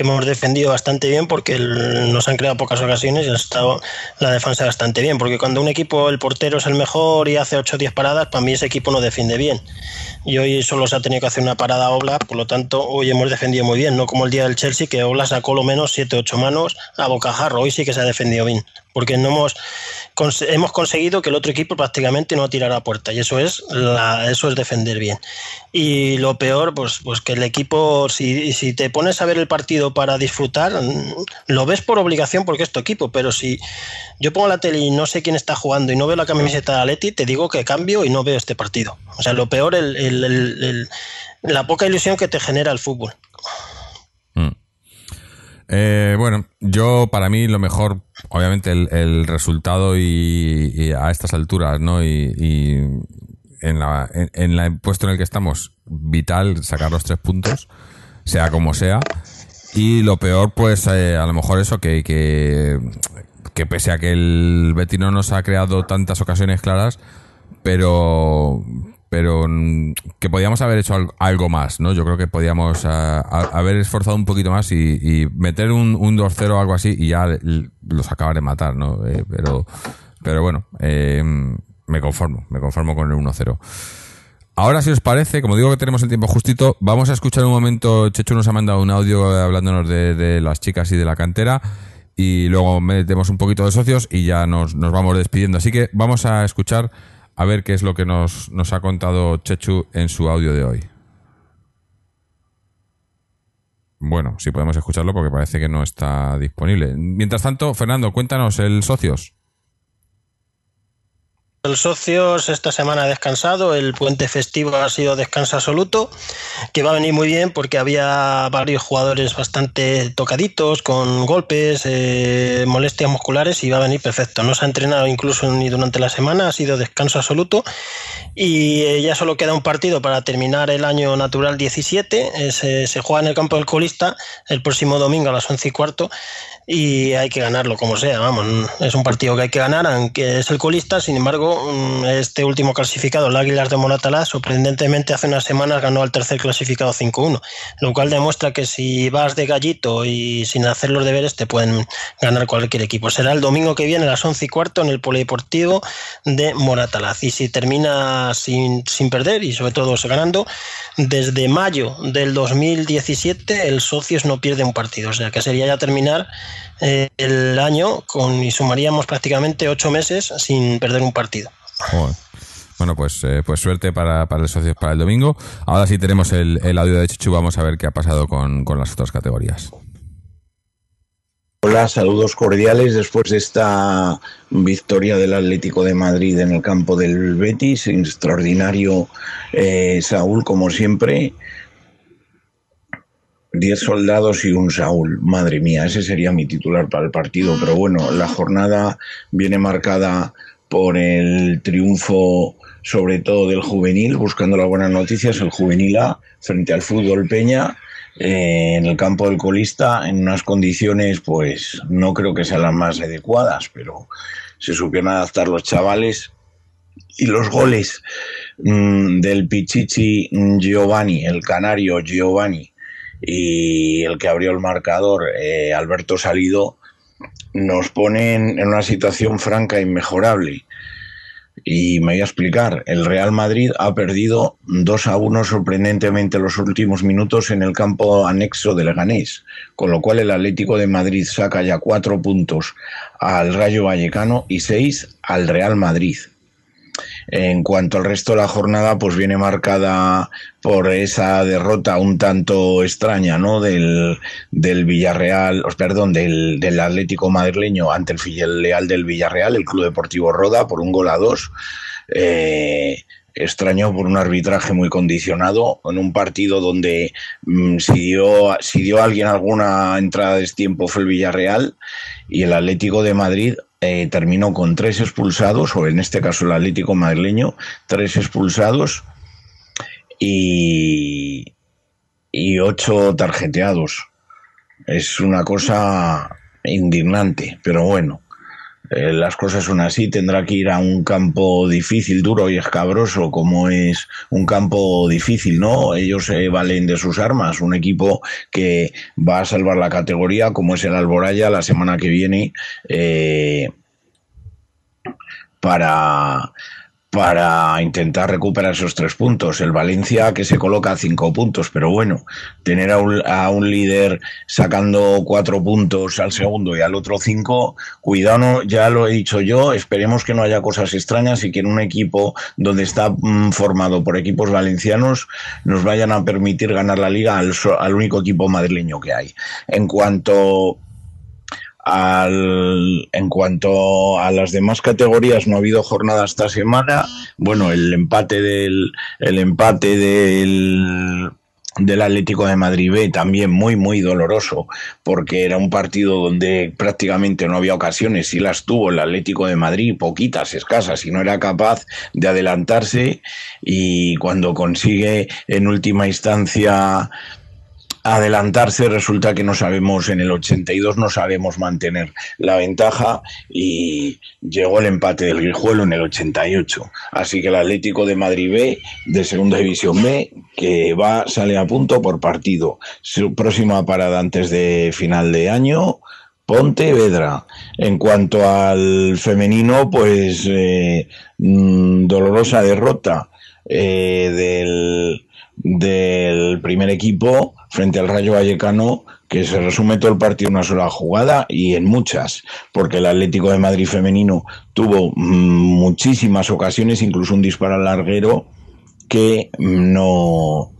que hemos defendido bastante bien porque nos han creado pocas ocasiones y ha estado la defensa bastante bien. Porque cuando un equipo, el portero es el mejor y hace 8 o 10 paradas, para mí ese equipo no defiende bien. Y hoy solo se ha tenido que hacer una parada Oblak, por lo tanto, hoy hemos defendido muy bien. No como el día del Chelsea, que Oblak sacó lo menos 7 o 8 manos a bocajarro. Hoy sí que se ha defendido bien. Porque no hemos, cons- hemos conseguido que el otro equipo prácticamente no tirara a puerta. Y eso es, la, eso es defender bien. Y lo peor, pues, pues que el equipo, si, si te pones a ver el partido para disfrutar, mm, lo ves por obligación porque es tu equipo, pero si yo pongo la tele y no sé quién está jugando y no veo la camiseta de Aleti, te digo que cambio y no veo este partido. O sea, lo peor, el- el- el- la poca ilusión que te genera el fútbol. Eh, bueno, yo para mí lo mejor, obviamente el, el resultado y, a estas alturas, ¿no? Y, en, la, en, la puesto en el que estamos, vital sacar los tres puntos, sea como sea. Y lo peor, pues eh, a lo mejor eso, que, que, que pese a que el no nos ha creado tantas ocasiones claras, pero pero mm, que podíamos haber hecho al- algo más, ¿no? Yo creo que podíamos ah, haber esforzado un poquito más y, meter un, un 2-0 o algo así y ya los acabar de matar, ¿no? Eh, pero, pero bueno, eh, me conformo, me conformo con el 1-0. Ahora, si os parece, como digo que tenemos el tiempo justito, vamos a escuchar un momento. Chechu nos ha mandado un audio hablándonos de, de las chicas y de la cantera. Y luego metemos un poquito de socios y ya nos, nos vamos despidiendo. Así que vamos a escuchar a ver qué es lo que nos, nos ha contado Chechu en su audio de hoy. Bueno, sí podemos escucharlo porque parece que no está disponible. Mientras tanto, Fernando, cuéntanos el socios. El socios esta semana ha descansado, el puente festivo ha sido descanso absoluto, que va a venir muy bien porque había varios jugadores bastante tocaditos, con golpes, eh, molestias musculares y va a venir perfecto. No se ha entrenado incluso ni durante la semana, ha sido descanso absoluto y eh, ya solo queda un partido para terminar el año natural 17. eh, se, juega en el campo del colista el próximo domingo a las 11 y cuarto y hay que ganarlo como sea, vamos, es un partido que hay que ganar, aunque es el colista, sin embargo, mm, este último clasificado, el Águilas de Moratalá, sorprendentemente hace unas semanas ganó al tercer clasificado 5-1, lo cual demuestra que si vas de gallito y sin hacer los deberes te pueden ganar cualquier equipo. Será el domingo que viene a las 11 y cuarto en el Polideportivo de Moratalaz y si termina sin, sin perder y sobre todo ganando, desde mayo del 2017 el Socios no pierde un partido, o sea que sería ya terminar eh, el año con y sumaríamos prácticamente ocho meses sin perder un partido. Joder. Bueno, pues, eh, pues suerte para, para el socios para el domingo. Ahora sí tenemos el, el audio de Chechu. Vamos a ver qué ha pasado con, con las otras categorías. Hola, saludos cordiales después de esta victoria del Atlético de Madrid en el campo del Betis. Extraordinario eh, Saúl, como siempre. Diez soldados y un Saúl. Madre mía, ese sería mi titular para el partido. Pero bueno, la jornada viene marcada por el triunfo sobre todo del juvenil, buscando las buenas noticias, el juvenil A frente al fútbol Peña eh, en el campo del colista en unas condiciones pues no creo que sean las más adecuadas, pero se supieron adaptar los chavales y los goles mm, del Pichichi Giovanni, el canario Giovanni y el que abrió el marcador eh, Alberto Salido nos ponen en una situación franca e inmejorable. Y me voy a explicar. El Real Madrid ha perdido 2 a 1 sorprendentemente los últimos minutos en el campo anexo del Leganés, con lo cual el Atlético de Madrid saca ya 4 puntos al Rayo Vallecano y 6 al Real Madrid. En cuanto al resto de la jornada, pues viene marcada por esa derrota un tanto extraña, ¿no? Del, del Villarreal, perdón, del, del Atlético madrileño ante el filial del Villarreal, el Club Deportivo Roda, por un gol a dos. Eh, extraño por un arbitraje muy condicionado en un partido donde mm, si dio si dio alguien alguna entrada de tiempo fue el Villarreal y el Atlético de Madrid eh, terminó con tres expulsados o en este caso el Atlético madrileño tres expulsados y y ocho tarjeteados. Es una cosa indignante pero bueno eh, las cosas son así, tendrá que ir a un campo difícil, duro y escabroso, como es un campo difícil, ¿no? Ellos se valen de sus armas, un equipo que va a salvar la categoría, como es el Alboraya, la semana que viene, eh, para, para intentar recuperar esos tres puntos. El Valencia que se coloca a cinco puntos, pero bueno, tener a un, a un líder sacando cuatro puntos al segundo y al otro cinco, cuidado, ya lo he dicho yo, esperemos que no haya cosas extrañas y que en un equipo donde está mm, formado por equipos valencianos nos vayan a permitir ganar la liga al, al único equipo madrileño que hay. En cuanto al, en cuanto a las demás categorías, no ha habido jornada esta semana. Bueno, el empate del, el empate del, del Atlético de Madrid B, también muy, muy doloroso, porque era un partido donde prácticamente no había ocasiones, si las tuvo el Atlético de Madrid, poquitas, escasas, y no era capaz de adelantarse, y cuando consigue en última instancia adelantarse, resulta que no sabemos, en el 82 no sabemos mantener la ventaja y llegó el empate del Grijuelo en el 88. Así que el Atlético de Madrid B, de Segunda División B, que va, sale a punto por partido. Su próxima parada antes de final de año, Pontevedra. En cuanto al femenino, pues eh, mm, dolorosa derrota eh, del, del primer equipo frente al Rayo Vallecano que se resume todo el partido en una sola jugada y en muchas, porque el Atlético de Madrid femenino tuvo mm, muchísimas ocasiones, incluso un disparo al larguero que no,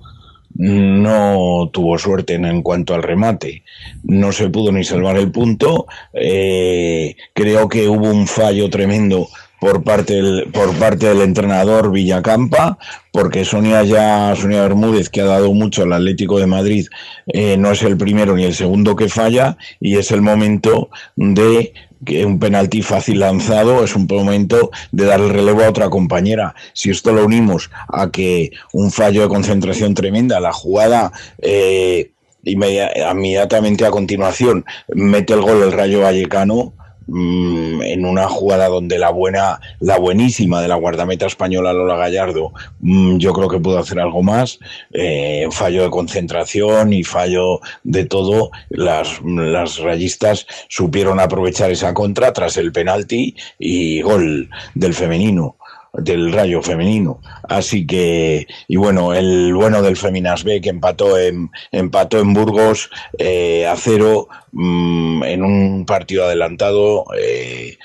no tuvo suerte en, en cuanto al remate. No se pudo ni salvar el punto. Eh, creo que hubo un fallo tremendo por parte del, por parte del entrenador Villacampa, porque Sonia ya, Sonia Bermúdez, que ha dado mucho al Atlético de Madrid, eh, no es el primero ni el segundo que falla, y es el momento de que un penalti fácil lanzado es un momento de dar el relevo a otra compañera. Si esto lo unimos a que un fallo de concentración tremenda, la jugada eh, inmedi- inmediatamente a continuación mete el gol el Rayo Vallecano, mm, en una jugada donde la buena, la buenísima de la guardameta española Lola Gallardo, mm, yo creo que pudo hacer algo más. Eh, fallo de concentración y fallo de todo. Las, las rayistas supieron aprovechar esa contra tras el penalti y gol del femenino del Rayo femenino. Así que, y bueno, el bueno del Feminas B que empató en, empató en Burgos eh, a cero mm, en un partido adelantado. eh,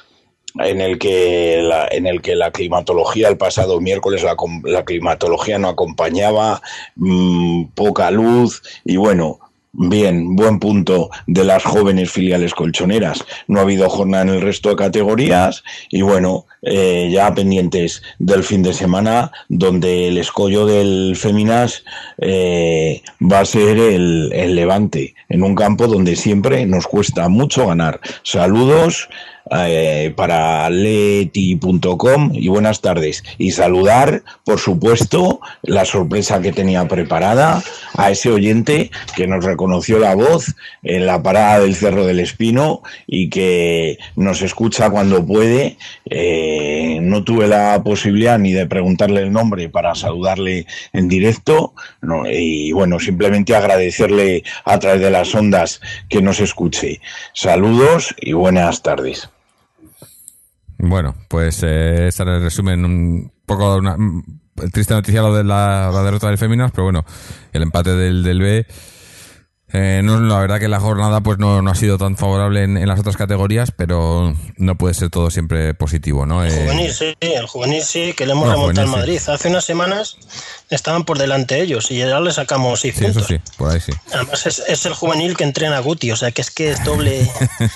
en el que la, en el que la climatología el pasado miércoles la, la climatología no acompañaba mm, poca luz y bueno Bien, buen punto de las jóvenes filiales colchoneras. No ha habido jornada en el resto de categorías y bueno, eh, ya pendientes del fin de semana, donde el escollo del Feminas eh, va a ser el, el Levante, en un campo donde siempre nos cuesta mucho ganar. Saludos eh, para leti.com y buenas tardes. Y saludar, por supuesto, la sorpresa que tenía preparada a ese oyente que nos reconoció la voz en la parada del Cerro del Espino y que nos escucha cuando puede. Eh, no tuve la posibilidad ni de preguntarle el nombre para saludarle en directo. y bueno, simplemente agradecerle a través de las ondas que nos escuche. Saludos y buenas tardes. Bueno, pues eh, ese era el resumen, un poco una mm, triste noticia lo de la, la derrota del Féminas, pero bueno, el empate del, del B. Eh, no, la verdad que la jornada pues no, no ha sido tan favorable en, en las otras categorías, pero no puede ser todo siempre positivo, ¿no? Eh, Juvenil sí, el juvenil sí, que le hemos No, remontado al Madrid. Hace unas semanas estaban por delante ellos y ya le sacamos seis sí, eso puntos. sí, por ahí sí. Además es, es el juvenil que entrena a Guti, o sea que es que es doble,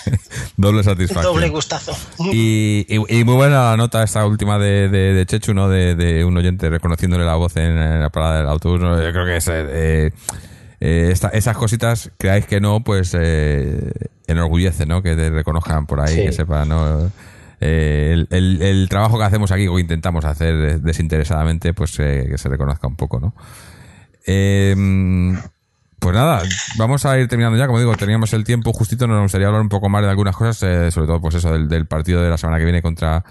<laughs> Doble satisfacción. doble gustazo. Y, y- y muy buena la nota esta última de, de, de Chechu, ¿no? De, de un oyente reconociéndole la voz en, en la parada del autobús. ¿no? Yo creo que es, eh, eh, esta- esas cositas, creáis que no, pues eh, enorgullece, ¿no? Que te reconozcan por ahí, Sí. que sepan, ¿no? Eh, el, el- el trabajo que hacemos aquí, o intentamos hacer desinteresadamente, pues eh, que se reconozca un poco, ¿no? Eh, pues nada, vamos a ir terminando ya. Como digo, teníamos el tiempo justito. Nos gustaría hablar un poco más de algunas cosas, eh, sobre todo, pues eso, del, del partido de la semana que viene contra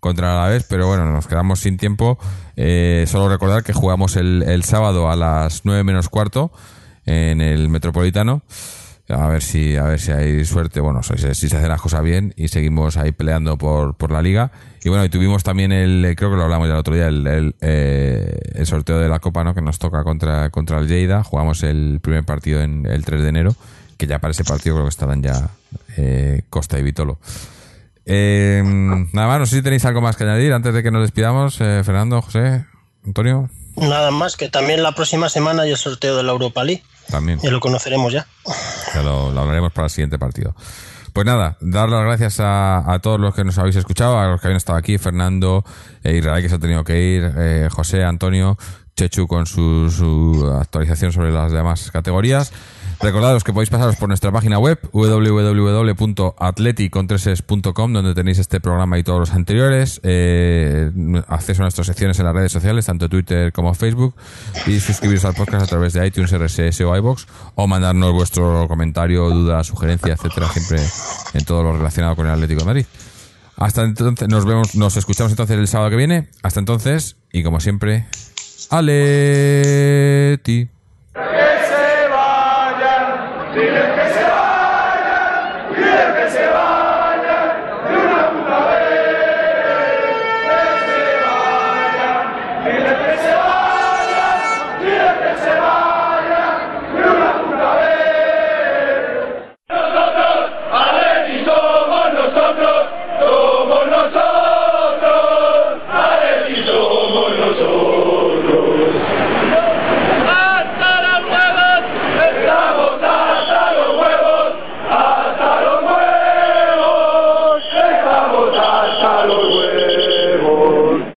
contra la vez, pero bueno, nos quedamos sin tiempo. Eh, solo recordar que jugamos el, el sábado a las 9 menos cuarto en el Metropolitano. A ver si, a ver si hay suerte, bueno, si, se- hacen las cosas bien y seguimos ahí peleando por, por la liga. Y bueno, y tuvimos también el, creo que lo hablamos ya el otro día, el, eh, sorteo de la Copa, ¿no? Que nos toca contra, contra el Lleida. Jugamos el primer partido en el 3 de enero, que ya para ese partido creo que estarán ya eh, Costa y Vitolo. Eh, nada más, no sé si tenéis algo más que añadir antes de que nos despidamos. Eh, Fernando, José, Antonio, Nada más que también la próxima semana hay el sorteo de la Europa League. También. Y lo conoceremos ya. Ya lo, lo hablaremos para el siguiente partido. Pues nada, dar las gracias a, a todos los que nos habéis escuchado, a los que habían estado aquí, Fernando, eh, Israel que se ha tenido que ir, eh, José, Antonio, Chechu con su, su actualización sobre las demás categorías. Recordaros que podéis pasaros por nuestra página web www.atleticontreses.com donde tenéis este programa y todos los anteriores, eh, acceso a nuestras secciones en las redes sociales, tanto Twitter como Facebook, y suscribiros al podcast a través de iTunes, RSS o iBox, o mandarnos vuestro comentario, duda, sugerencia, etcétera, siempre en todo lo relacionado con el Atlético de Madrid. Hasta entonces, nos vemos, nos escuchamos entonces el sábado que viene. Hasta entonces, y como siempre, Aleti.